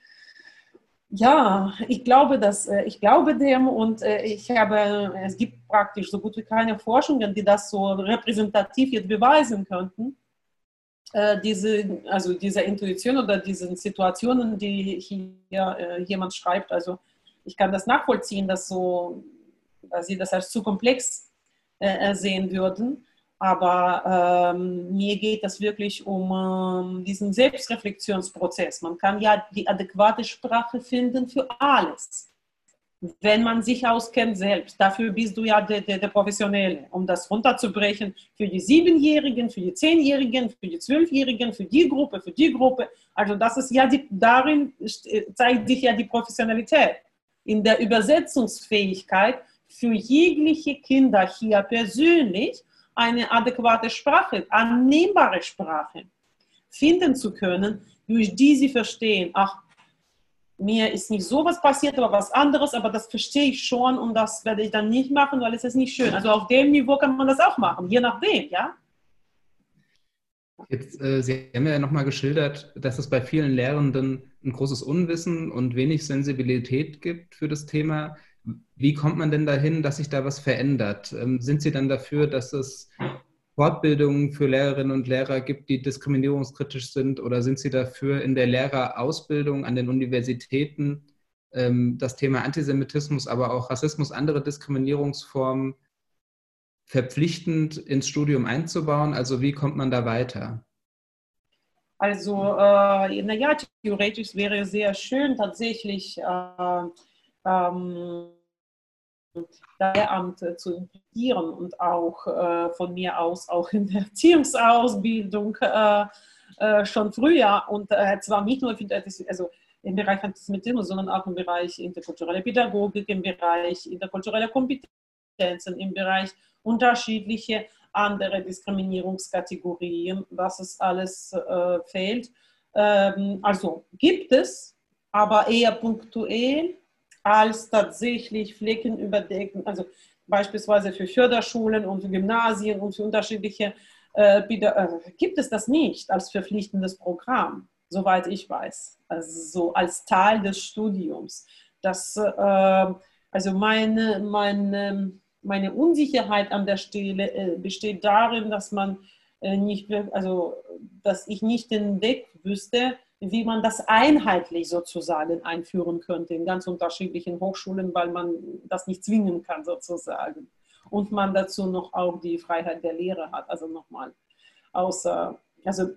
ja, ich glaube, dass, äh, ich glaube dem und äh, ich habe, es gibt praktisch so gut wie keine Forschungen, die das so repräsentativ jetzt beweisen könnten. Diese, also diese Intuition oder diese Situationen, die hier jemand schreibt, also ich kann das nachvollziehen, dass, so, dass sie das als zu komplex äh, sehen würden. Aber ähm, mir geht es wirklich um ähm, diesen Selbstreflexionsprozess. Man kann ja die adäquate Sprache finden für alles, wenn man sich auskennt selbst. Dafür bist du ja der, der, der Professionelle, um das runterzubrechen für die Siebenjährigen, für die Zehnjährigen, für die Zwölfjährigen, für die Gruppe, für die Gruppe. Also das ist ja die, darin zeigt sich ja die Professionalität in der Übersetzungsfähigkeit für jegliche Kinder hier persönlich eine adäquate Sprache, annehmbare Sprache finden zu können, durch die sie verstehen, ach, mir ist nicht sowas passiert, aber was anderes, aber das verstehe ich schon und das werde ich dann nicht machen, weil es ist nicht schön. Also auf dem Niveau kann man das auch machen, je nachdem, ja. Jetzt, äh, Sie haben ja nochmal geschildert, dass es bei vielen Lehrenden ein großes Unwissen und wenig Sensibilität gibt für das Thema. Wie kommt man denn dahin, dass sich da was verändert? Ähm, sind Sie dann dafür, dass es Fortbildungen für Lehrerinnen und Lehrer gibt, die diskriminierungskritisch sind? Oder sind Sie dafür, in der Lehrerausbildung an den Universitäten ähm, das Thema Antisemitismus, aber auch Rassismus, andere Diskriminierungsformen verpflichtend ins Studium einzubauen? Also wie kommt man da weiter? Also, äh, naja, theoretisch wäre es sehr schön, tatsächlich äh, ähm, Lehramt zu integrieren und auch äh, von mir aus auch in der Erziehungsausbildung äh, äh, schon früher und äh, zwar nicht nur also im Bereich Antisemitismus, sondern auch im Bereich interkulturelle Pädagogik, im Bereich interkulturelle Kompetenzen, im Bereich unterschiedliche andere Diskriminierungskategorien, was es alles äh, fehlt. Ähm, also gibt es, aber eher punktuell als tatsächlich Flecken überdecken. Also beispielsweise für Förderschulen und für Gymnasien und für unterschiedliche äh, äh, gibt es das nicht als verpflichtendes Programm, soweit ich weiß. Also so als Teil des Studiums. Das, äh, also meine, meine meine Unsicherheit an der Stelle äh, besteht darin, dass man äh, nicht, also dass ich nicht den Weg wüsste, wie man das einheitlich sozusagen einführen könnte in ganz unterschiedlichen Hochschulen, weil man das nicht zwingen kann sozusagen. Und man dazu noch auch die Freiheit der Lehre hat. Also nochmal, außer, also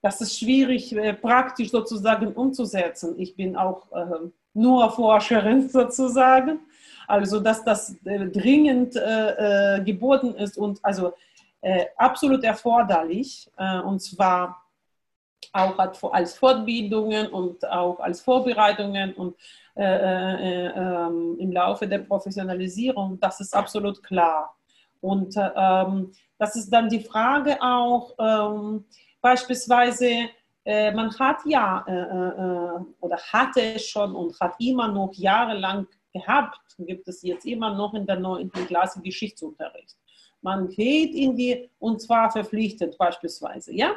das ist schwierig äh, praktisch sozusagen umzusetzen. Ich bin auch äh, nur Forscherin sozusagen also, dass das äh, dringend äh, äh, geboten ist und also äh, absolut erforderlich. Und zwar auch als Fortbildungen und auch als Vorbereitungen und äh, ähm, im Laufe der Professionalisierung. Das ist absolut klar. Und ähm, das ist dann die Frage auch, ähm, beispielsweise, man hat ja oder hatte schon und hat immer noch jahrelang gehabt, gibt es jetzt immer noch in der 9. Klasse Geschichtsunterricht. Man geht in die, und zwar verpflichtet beispielsweise, ja?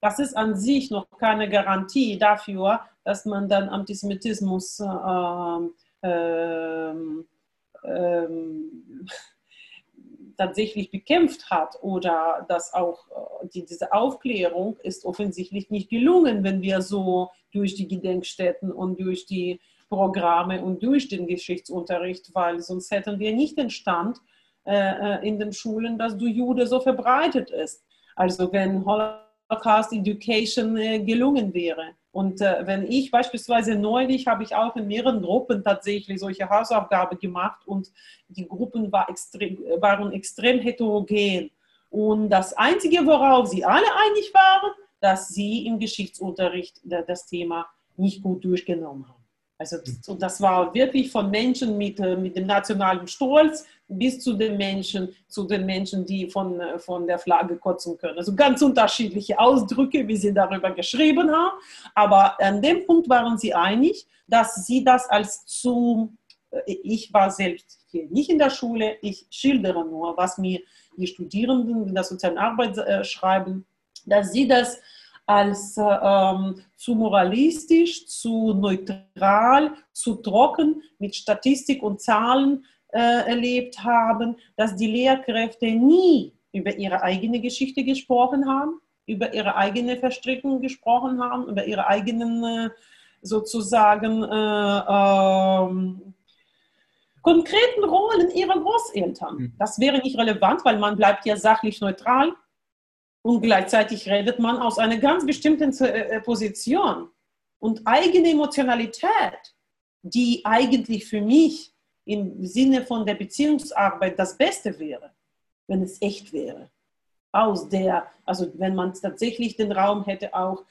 Das ist an sich noch keine Garantie dafür, dass man dann Antisemitismus äh, äh, tatsächlich bekämpft hat oder dass auch äh, die, diese Aufklärung ist offensichtlich nicht gelungen, wenn wir so durch die Gedenkstätten und durch die Programme und durch den Geschichtsunterricht, weil sonst hätten wir nicht den Stand äh, äh in den Schulen, dass du Jude so verbreitet ist. Also wenn Holocaust Education äh, gelungen wäre. Und äh, wenn ich beispielsweise neulich habe ich auch in mehreren Gruppen tatsächlich solche Hausaufgaben gemacht und die Gruppen war extrem, waren extrem heterogen. Und das Einzige, worauf sie alle einig waren, dass sie im Geschichtsunterricht das Thema nicht gut durchgenommen haben. Also und das war wirklich von Menschen mit, äh, mit dem nationalen Stolz bis zu den Menschen, zu den Menschen, die von, äh, von der Flagge kotzen können. Also ganz unterschiedliche Ausdrücke, wie sie darüber geschrieben haben. Aber an dem Punkt waren sie einig, dass sie das als zu, äh, ich war selbst hier nicht in der Schule, ich schildere nur, was mir die Studierenden in der sozialen Arbeit schreiben, dass sie das als ähm, zu moralistisch, zu neutral, zu trocken mit Statistik und Zahlen äh, erlebt haben, dass die Lehrkräfte nie über ihre eigene Geschichte gesprochen haben, über ihre eigene Verstrickung gesprochen haben, über ihre eigenen äh, sozusagen äh, ähm, konkreten Rollen ihrer Großeltern. Mhm. Das wäre nicht relevant, weil man bleibt ja sachlich neutral und gleichzeitig redet man aus einer ganz bestimmten äh, äh, Position und eigene Emotionalität, die eigentlich für mich im Sinne von der Beziehungsarbeit das Beste wäre, wenn es echt wäre. Aus der, also wenn man tatsächlich den Raum hätte, auch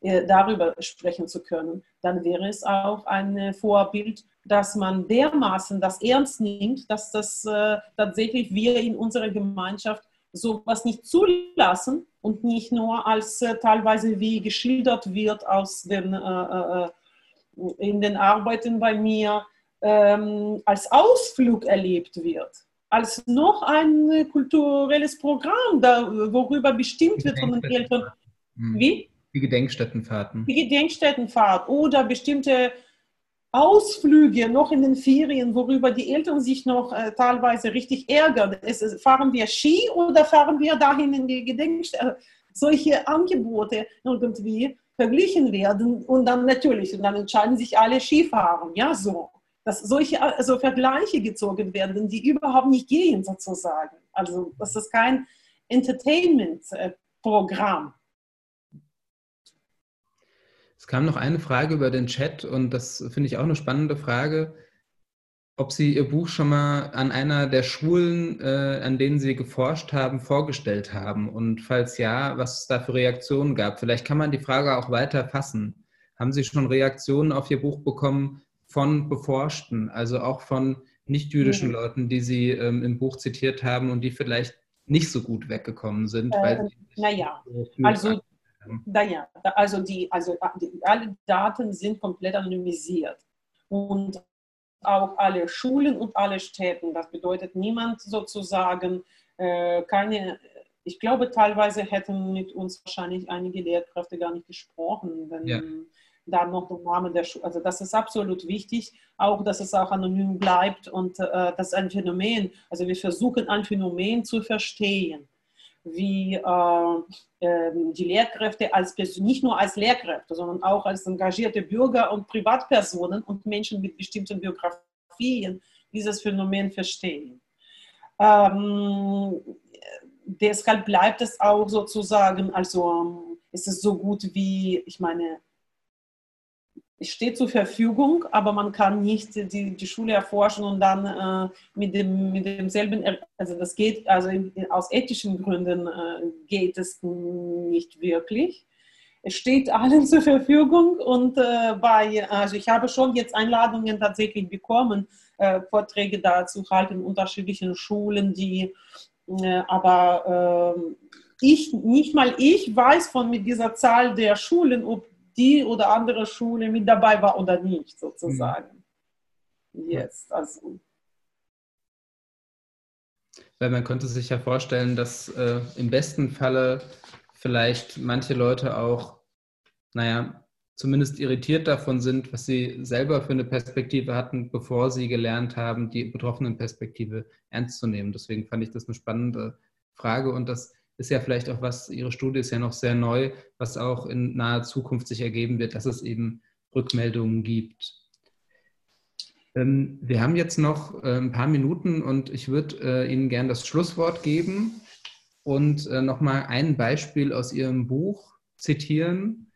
äh, darüber sprechen zu können, dann wäre es auch ein Vorbild, dass man dermaßen das ernst nimmt, dass das äh, tatsächlich wir in unserer Gemeinschaft sowas nicht zulassen und nicht nur als äh, teilweise wie geschildert wird aus den, äh, äh, in den Arbeiten bei mir, ähm, als Ausflug erlebt wird, als noch ein kulturelles Programm, da, worüber bestimmt wird von den Eltern. Hm. Wie? Die Gedenkstättenfahrten. Die Gedenkstättenfahrt oder bestimmte Ausflüge noch in den Ferien, worüber die Eltern sich noch äh, teilweise richtig ärgern. Ist, fahren wir Ski oder fahren wir dahin in die Gedenkstätte? Solche Angebote irgendwie verglichen werden und dann natürlich, und dann entscheiden sich alle Skifahren, ja, so. Dass solche also Vergleiche gezogen werden, die überhaupt nicht gehen, sozusagen. Also, das ist kein Entertainment-Programm. Es kam noch eine Frage über den Chat und das finde ich auch eine spannende Frage, ob Sie Ihr Buch schon mal an einer der Schulen, äh, an denen Sie geforscht haben, vorgestellt haben und falls ja, was es da für Reaktionen gab. Vielleicht kann man die Frage auch weiter fassen. Haben Sie schon Reaktionen auf Ihr Buch bekommen von Beforschten, also auch von nicht-jüdischen mhm. Leuten, die Sie ähm, im Buch zitiert haben und die vielleicht nicht so gut weggekommen sind? Äh, naja, also naja, also, die, also die, alle Daten sind komplett anonymisiert. Und auch alle Schulen und alle Städten. Das bedeutet, niemand sozusagen äh, keine, ich glaube, teilweise hätten mit uns wahrscheinlich einige Lehrkräfte gar nicht gesprochen, wenn ja. da noch der Name der Schule, also das ist absolut wichtig, auch dass es auch anonym bleibt und äh, das ist ein Phänomen, also wir versuchen ein Phänomen zu verstehen wie äh, äh, die Lehrkräfte als nicht nur als Lehrkräfte, sondern auch als engagierte Bürger und Privatpersonen und Menschen mit bestimmten Biografien dieses Phänomen verstehen. Ähm, deshalb bleibt es auch sozusagen, also ist es so gut wie, ich meine, steht zur Verfügung, aber man kann nicht die, die Schule erforschen und dann äh, mit, dem, mit demselben, also das geht, also aus ethischen Gründen äh, geht es nicht wirklich. Es steht allen zur Verfügung und äh, bei, also ich habe schon jetzt Einladungen tatsächlich bekommen, äh, Vorträge dazu halten unterschiedlichen Schulen, die äh, aber ähm, ich, nicht mal ich weiß von mit dieser Zahl der Schulen, ob die oder andere Schule mit dabei war oder nicht, sozusagen. Mhm. Jetzt, also. Weil man könnte sich ja vorstellen, dass äh, im besten Falle vielleicht manche Leute auch, naja, zumindest irritiert davon sind, was sie selber für eine Perspektive hatten, bevor sie gelernt haben, die betroffenen Perspektive ernst zu nehmen. Deswegen fand ich das eine spannende Frage und das ist ja vielleicht auch was, Ihre Studie ist ja noch sehr neu, was auch in naher Zukunft sich ergeben wird, dass es eben Rückmeldungen gibt. Ähm, wir haben jetzt noch äh, ein paar Minuten und ich würde äh, Ihnen gerne das Schlusswort geben und äh, nochmal ein Beispiel aus Ihrem Buch zitieren.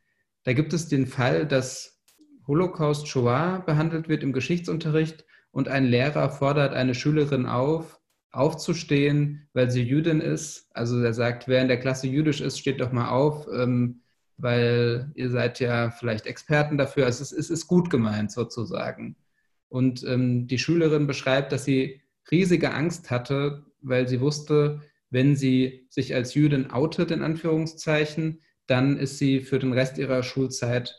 Da gibt es den Fall, dass Holocaust Shoah behandelt wird im Geschichtsunterricht und ein Lehrer fordert eine Schülerin auf, aufzustehen, weil sie Jüdin ist. Also er sagt, wer in der Klasse jüdisch ist, steht doch mal auf, ähm, weil ihr seid ja vielleicht Experten dafür. Also es ist, es ist gut gemeint sozusagen. Und ähm, die Schülerin beschreibt, dass sie riesige Angst hatte, weil sie wusste, wenn sie sich als Jüdin outet, in Anführungszeichen, dann ist sie für den Rest ihrer Schulzeit,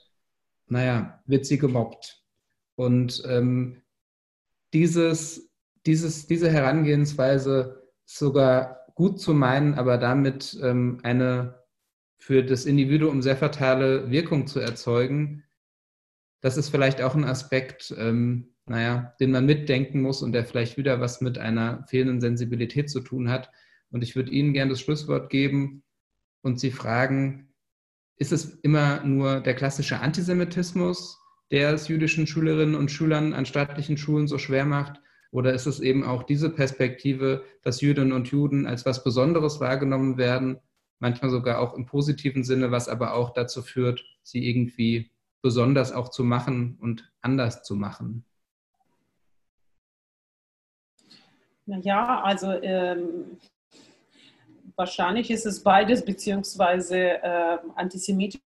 naja, wird sie gemobbt. Und ähm, dieses, dieses, diese Herangehensweise sogar gut zu meinen, aber damit ähm, eine für das Individuum sehr fatale Wirkung zu erzeugen, das ist vielleicht auch ein Aspekt, ähm, naja, den man mitdenken muss und der vielleicht wieder was mit einer fehlenden Sensibilität zu tun hat. Und ich würde Ihnen gerne das Schlusswort geben und Sie fragen, ist es immer nur der klassische Antisemitismus, der es jüdischen Schülerinnen und Schülern an staatlichen Schulen so schwer macht? Oder ist es eben auch diese Perspektive, dass Jüdinnen und Juden als was Besonderes wahrgenommen werden, manchmal sogar auch im positiven Sinne, was aber auch dazu führt, sie irgendwie besonders auch zu machen und anders zu machen? Naja, also ähm, wahrscheinlich ist es beides, beziehungsweise äh, antisemitische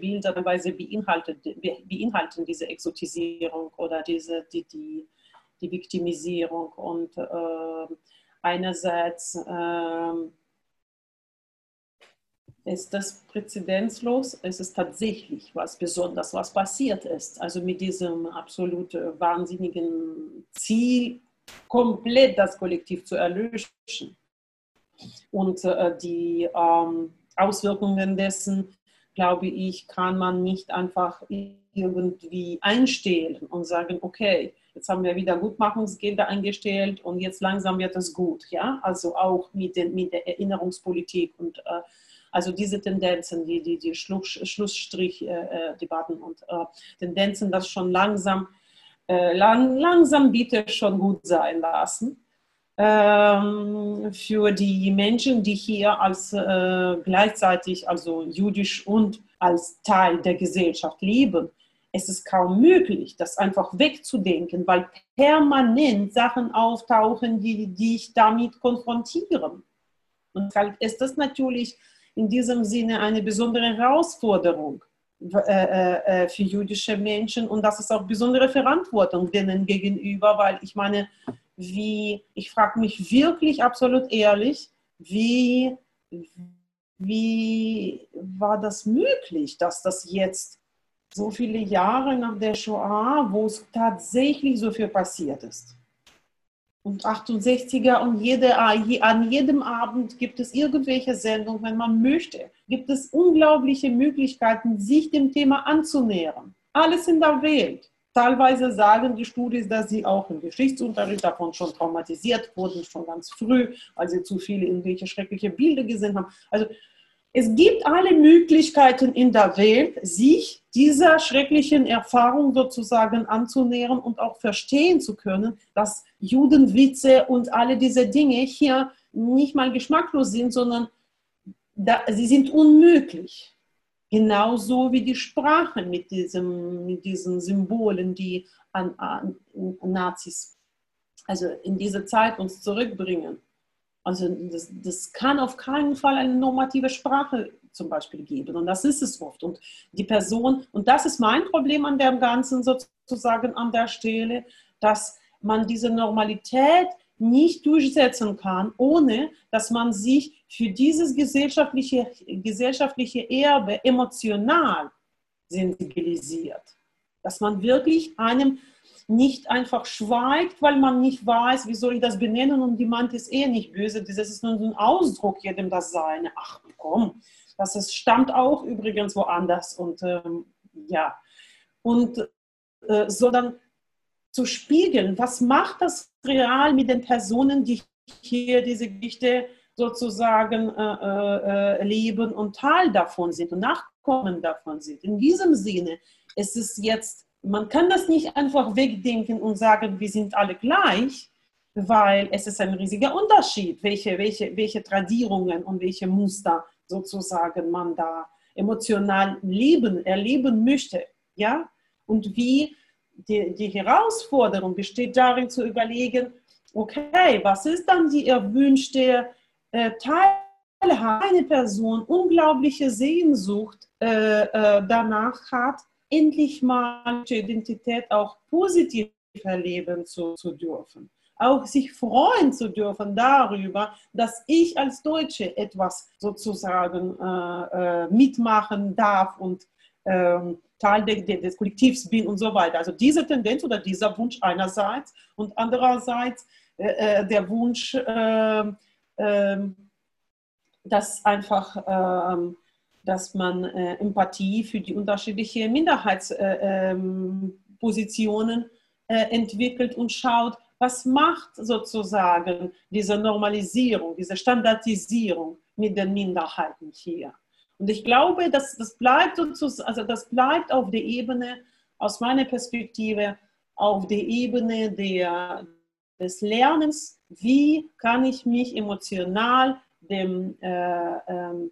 Bilder beinhaltet, beinhalten diese Exotisierung oder diese, die, die, die Viktimisierung. Und äh, einerseits äh, ist das präzedenzlos, es ist tatsächlich was Besonderes, was passiert ist. Also mit diesem absolut wahnsinnigen Ziel, komplett das Kollektiv zu erlöschen. Und äh, die ähm, Auswirkungen dessen, glaube ich, kann man nicht einfach irgendwie einstellen und sagen, okay, jetzt haben wir wieder Gutmachungsgelder eingestellt und jetzt langsam wird es gut. Ja? Also auch mit, den, mit der Erinnerungspolitik und äh, also diese Tendenzen, die, die, die Schluss, Schlussstrich-Debatten äh, und äh, Tendenzen, das schon langsam, äh, lang, langsam bitte schon gut sein lassen ähm, für die Menschen, die hier als äh, gleichzeitig also jüdisch und als Teil der Gesellschaft leben, es ist kaum möglich, das einfach wegzudenken, weil permanent Sachen auftauchen, die dich damit konfrontieren. Und ist das natürlich in diesem Sinne eine besondere Herausforderung äh, äh, äh, für jüdische Menschen und das ist auch besondere Verantwortung denen gegenüber, weil ich meine, wie, ich frage mich wirklich absolut ehrlich, wie, wie war das möglich, dass das jetzt so viele Jahre nach der Shoah, wo es tatsächlich so viel passiert ist. Und 68er und jede, an jedem Abend gibt es irgendwelche Sendungen, wenn man möchte. Gibt es unglaubliche Möglichkeiten, sich dem Thema anzunähern. Alles in der Welt. Teilweise sagen die Studien, dass sie auch im Geschichtsunterricht davon schon traumatisiert wurden, schon ganz früh, weil sie zu viele irgendwelche schreckliche Bilder gesehen haben. Also es gibt alle Möglichkeiten in der Welt, sich dieser schrecklichen Erfahrung sozusagen anzunähern und auch verstehen zu können, dass Judenwitze und alle diese Dinge hier nicht mal geschmacklos sind, sondern da, sie sind unmöglich. Genauso wie die Sprache mit, diesem, mit diesen Symbolen, die an, an, Nazis, also in diese Zeit uns zurückbringen. Also das, das kann auf keinen Fall eine normative Sprache zum Beispiel geben. Und das ist es oft. Und die Person, und das ist mein Problem an dem Ganzen sozusagen an der Stelle, dass man diese Normalität nicht durchsetzen kann, ohne dass man sich für dieses gesellschaftliche, gesellschaftliche Erbe emotional sensibilisiert. Dass man wirklich einem nicht einfach schweigt, weil man nicht weiß, wie soll ich das benennen und meint ist eh nicht böse, das ist nur ein Ausdruck, jedem das seine. Ach komm, das ist, stammt auch übrigens woanders und ähm, ja. Und äh, sondern zu spiegeln, was macht das real mit den Personen, die hier diese Geschichte sozusagen äh, äh, leben und Teil davon sind und Nachkommen davon sind. In diesem Sinne ist es jetzt, man kann das nicht einfach wegdenken und sagen, wir sind alle gleich, weil es ist ein riesiger Unterschied, welche, welche, welche Tradierungen und welche Muster sozusagen man da emotional leben, erleben möchte. Ja? Und wie die, die Herausforderung besteht darin zu überlegen, okay, was ist dann die erwünschte äh, Teilhabe? Eine Person unglaubliche Sehnsucht äh, äh, danach hat, endlich mal die Identität auch positiv erleben zu, zu dürfen auch sich freuen zu dürfen darüber, dass ich als Deutsche etwas sozusagen äh, äh, mitmachen darf und ähm, Teil de, de, des Kollektivs bin und so weiter. Also diese Tendenz oder dieser Wunsch einerseits und andererseits äh, äh der Wunsch, ähm, ähm, dass einfach ähm, dass man äh, Empathie für die unterschiedlichen Minderheitspositionen äh, entwickelt und schaut, was macht sozusagen diese Normalisierung, diese Standardisierung mit den Minderheiten hier? Und ich glaube, dass das bleibt, also das bleibt auf der Ebene, aus meiner Perspektive, auf der Ebene der, des Lernens, wie kann ich mich emotional dem, äh, äh,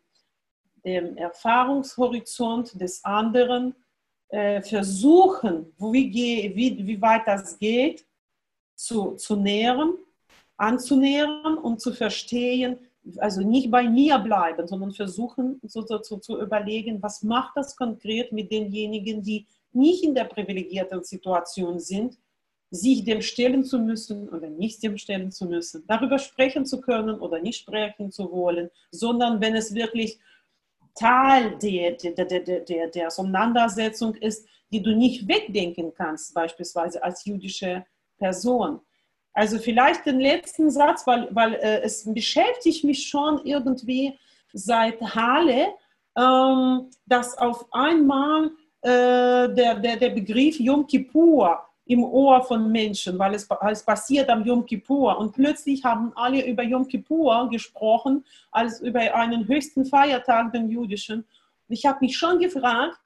dem Erfahrungshorizont des anderen äh, versuchen, wie, wie, wie weit das geht, zu, zu nähren, anzunähern und zu verstehen, also nicht bei mir bleiben, sondern versuchen so, so, so, zu überlegen, was macht das konkret mit denjenigen, die nicht in der privilegierten Situation sind, sich dem stellen zu müssen oder nicht dem stellen zu müssen, darüber sprechen zu können oder nicht sprechen zu wollen, sondern wenn es wirklich Teil der, der, der, der, der Auseinandersetzung ist, die du nicht wegdenken kannst, beispielsweise als jüdische Person. Also vielleicht den letzten Satz, weil, weil äh, es beschäftigt mich schon irgendwie seit Halle, ähm, dass auf einmal äh, der, der, der Begriff Yom Kippur im Ohr von Menschen, weil es, es passiert am Yom Kippur. Und plötzlich haben alle über Yom Kippur gesprochen, als über einen höchsten Feiertag, den jüdischen. Ich habe mich schon gefragt,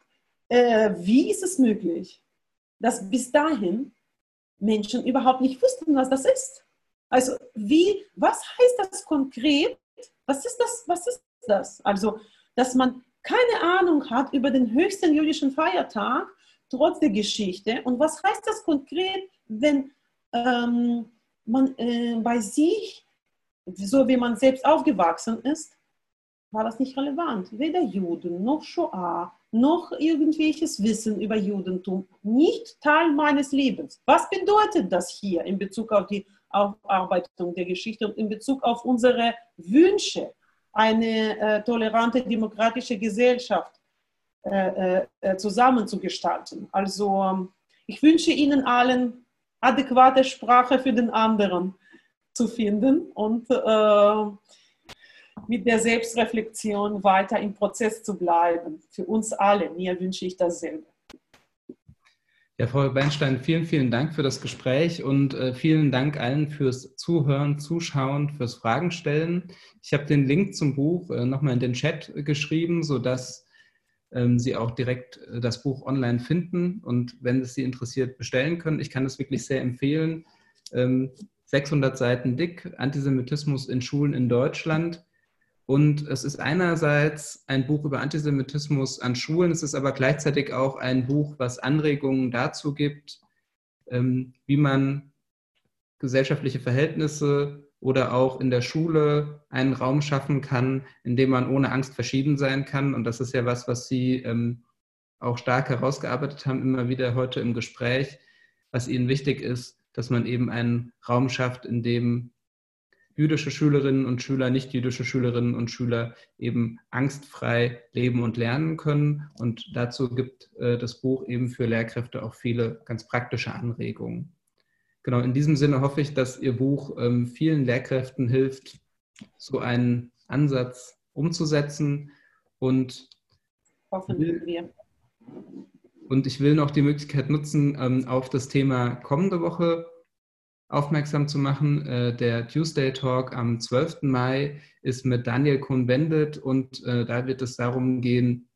äh, wie ist es möglich, dass bis dahin Menschen überhaupt nicht wussten, was das ist. Also wie, was heißt das konkret? Was ist das? Was ist das? Also, dass man keine Ahnung hat über den höchsten jüdischen Feiertag, trotz der Geschichte. Und was heißt das konkret, wenn ähm, man äh, bei sich, so wie man selbst aufgewachsen ist, war das nicht relevant. Weder Juden noch Shoah noch irgendwelches Wissen über Judentum. Nicht Teil meines Lebens. Was bedeutet das hier in Bezug auf die Aufarbeitung der Geschichte und in Bezug auf unsere Wünsche, eine äh, tolerante demokratische Gesellschaft äh, äh, zusammenzugestalten? Also ähm, ich wünsche Ihnen allen adäquate Sprache für den anderen zu finden und äh, mit der Selbstreflexion weiter im Prozess zu bleiben. Für uns alle. Mir wünsche ich dasselbe. Ja, Frau Bernstein, vielen, vielen Dank für das Gespräch und äh, vielen Dank allen fürs Zuhören, Zuschauen, fürs Fragen stellen. Ich habe den Link zum Buch äh, nochmal in den Chat geschrieben, sodass Sie auch direkt äh, das Buch online finden und wenn es Sie interessiert, bestellen können. Ich kann es wirklich sehr empfehlen. Ähm, 600 Seiten dick, Antisemitismus in Schulen in Deutschland. Und es ist einerseits ein Buch über Antisemitismus an Schulen, es ist aber gleichzeitig auch ein Buch, was Anregungen dazu gibt, ähm, wie man gesellschaftliche Verhältnisse oder auch in der Schule einen Raum schaffen kann, in dem man ohne Angst verschieden sein kann. Und das ist ja was, was Sie ähm, auch stark herausgearbeitet haben, immer wieder heute im Gespräch, was Ihnen wichtig ist, dass man eben einen Raum schafft, in dem jüdische Schülerinnen und Schüler, nicht jüdische Schülerinnen und Schüler eben angstfrei leben und lernen können. Und dazu gibt äh, das Buch eben für Lehrkräfte auch viele ganz praktische Anregungen. Genau, in diesem Sinne hoffe ich, dass Ihr Buch ähm, vielen Lehrkräften hilft, so einen Ansatz umzusetzen und hoffen wir. Und ich will noch die Möglichkeit nutzen, ähm, auf das Thema kommende Woche aufmerksam zu machen. Äh, der Tuesday Talk am 12. Mai ist mit Daniel Cohn-Bendit und äh, da wird es darum gehen,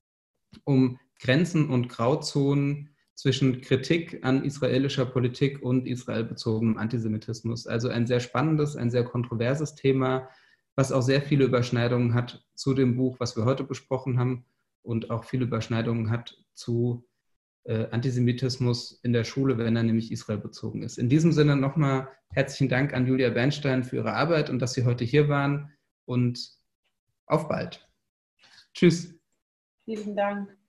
um Grenzen und Grauzonen zwischen Kritik an israelischer Politik und israelbezogenem Antisemitismus. Also ein sehr spannendes, ein sehr kontroverses Thema, was auch sehr viele Überschneidungen hat zu dem Buch, was wir heute besprochen haben und auch viele Überschneidungen hat zu äh, Antisemitismus in der Schule, wenn er nämlich Israel bezogen ist. In diesem Sinne nochmal herzlichen Dank an Julia Bernstein für ihre Arbeit und dass Sie heute hier waren und auf bald. Tschüss. Vielen Dank.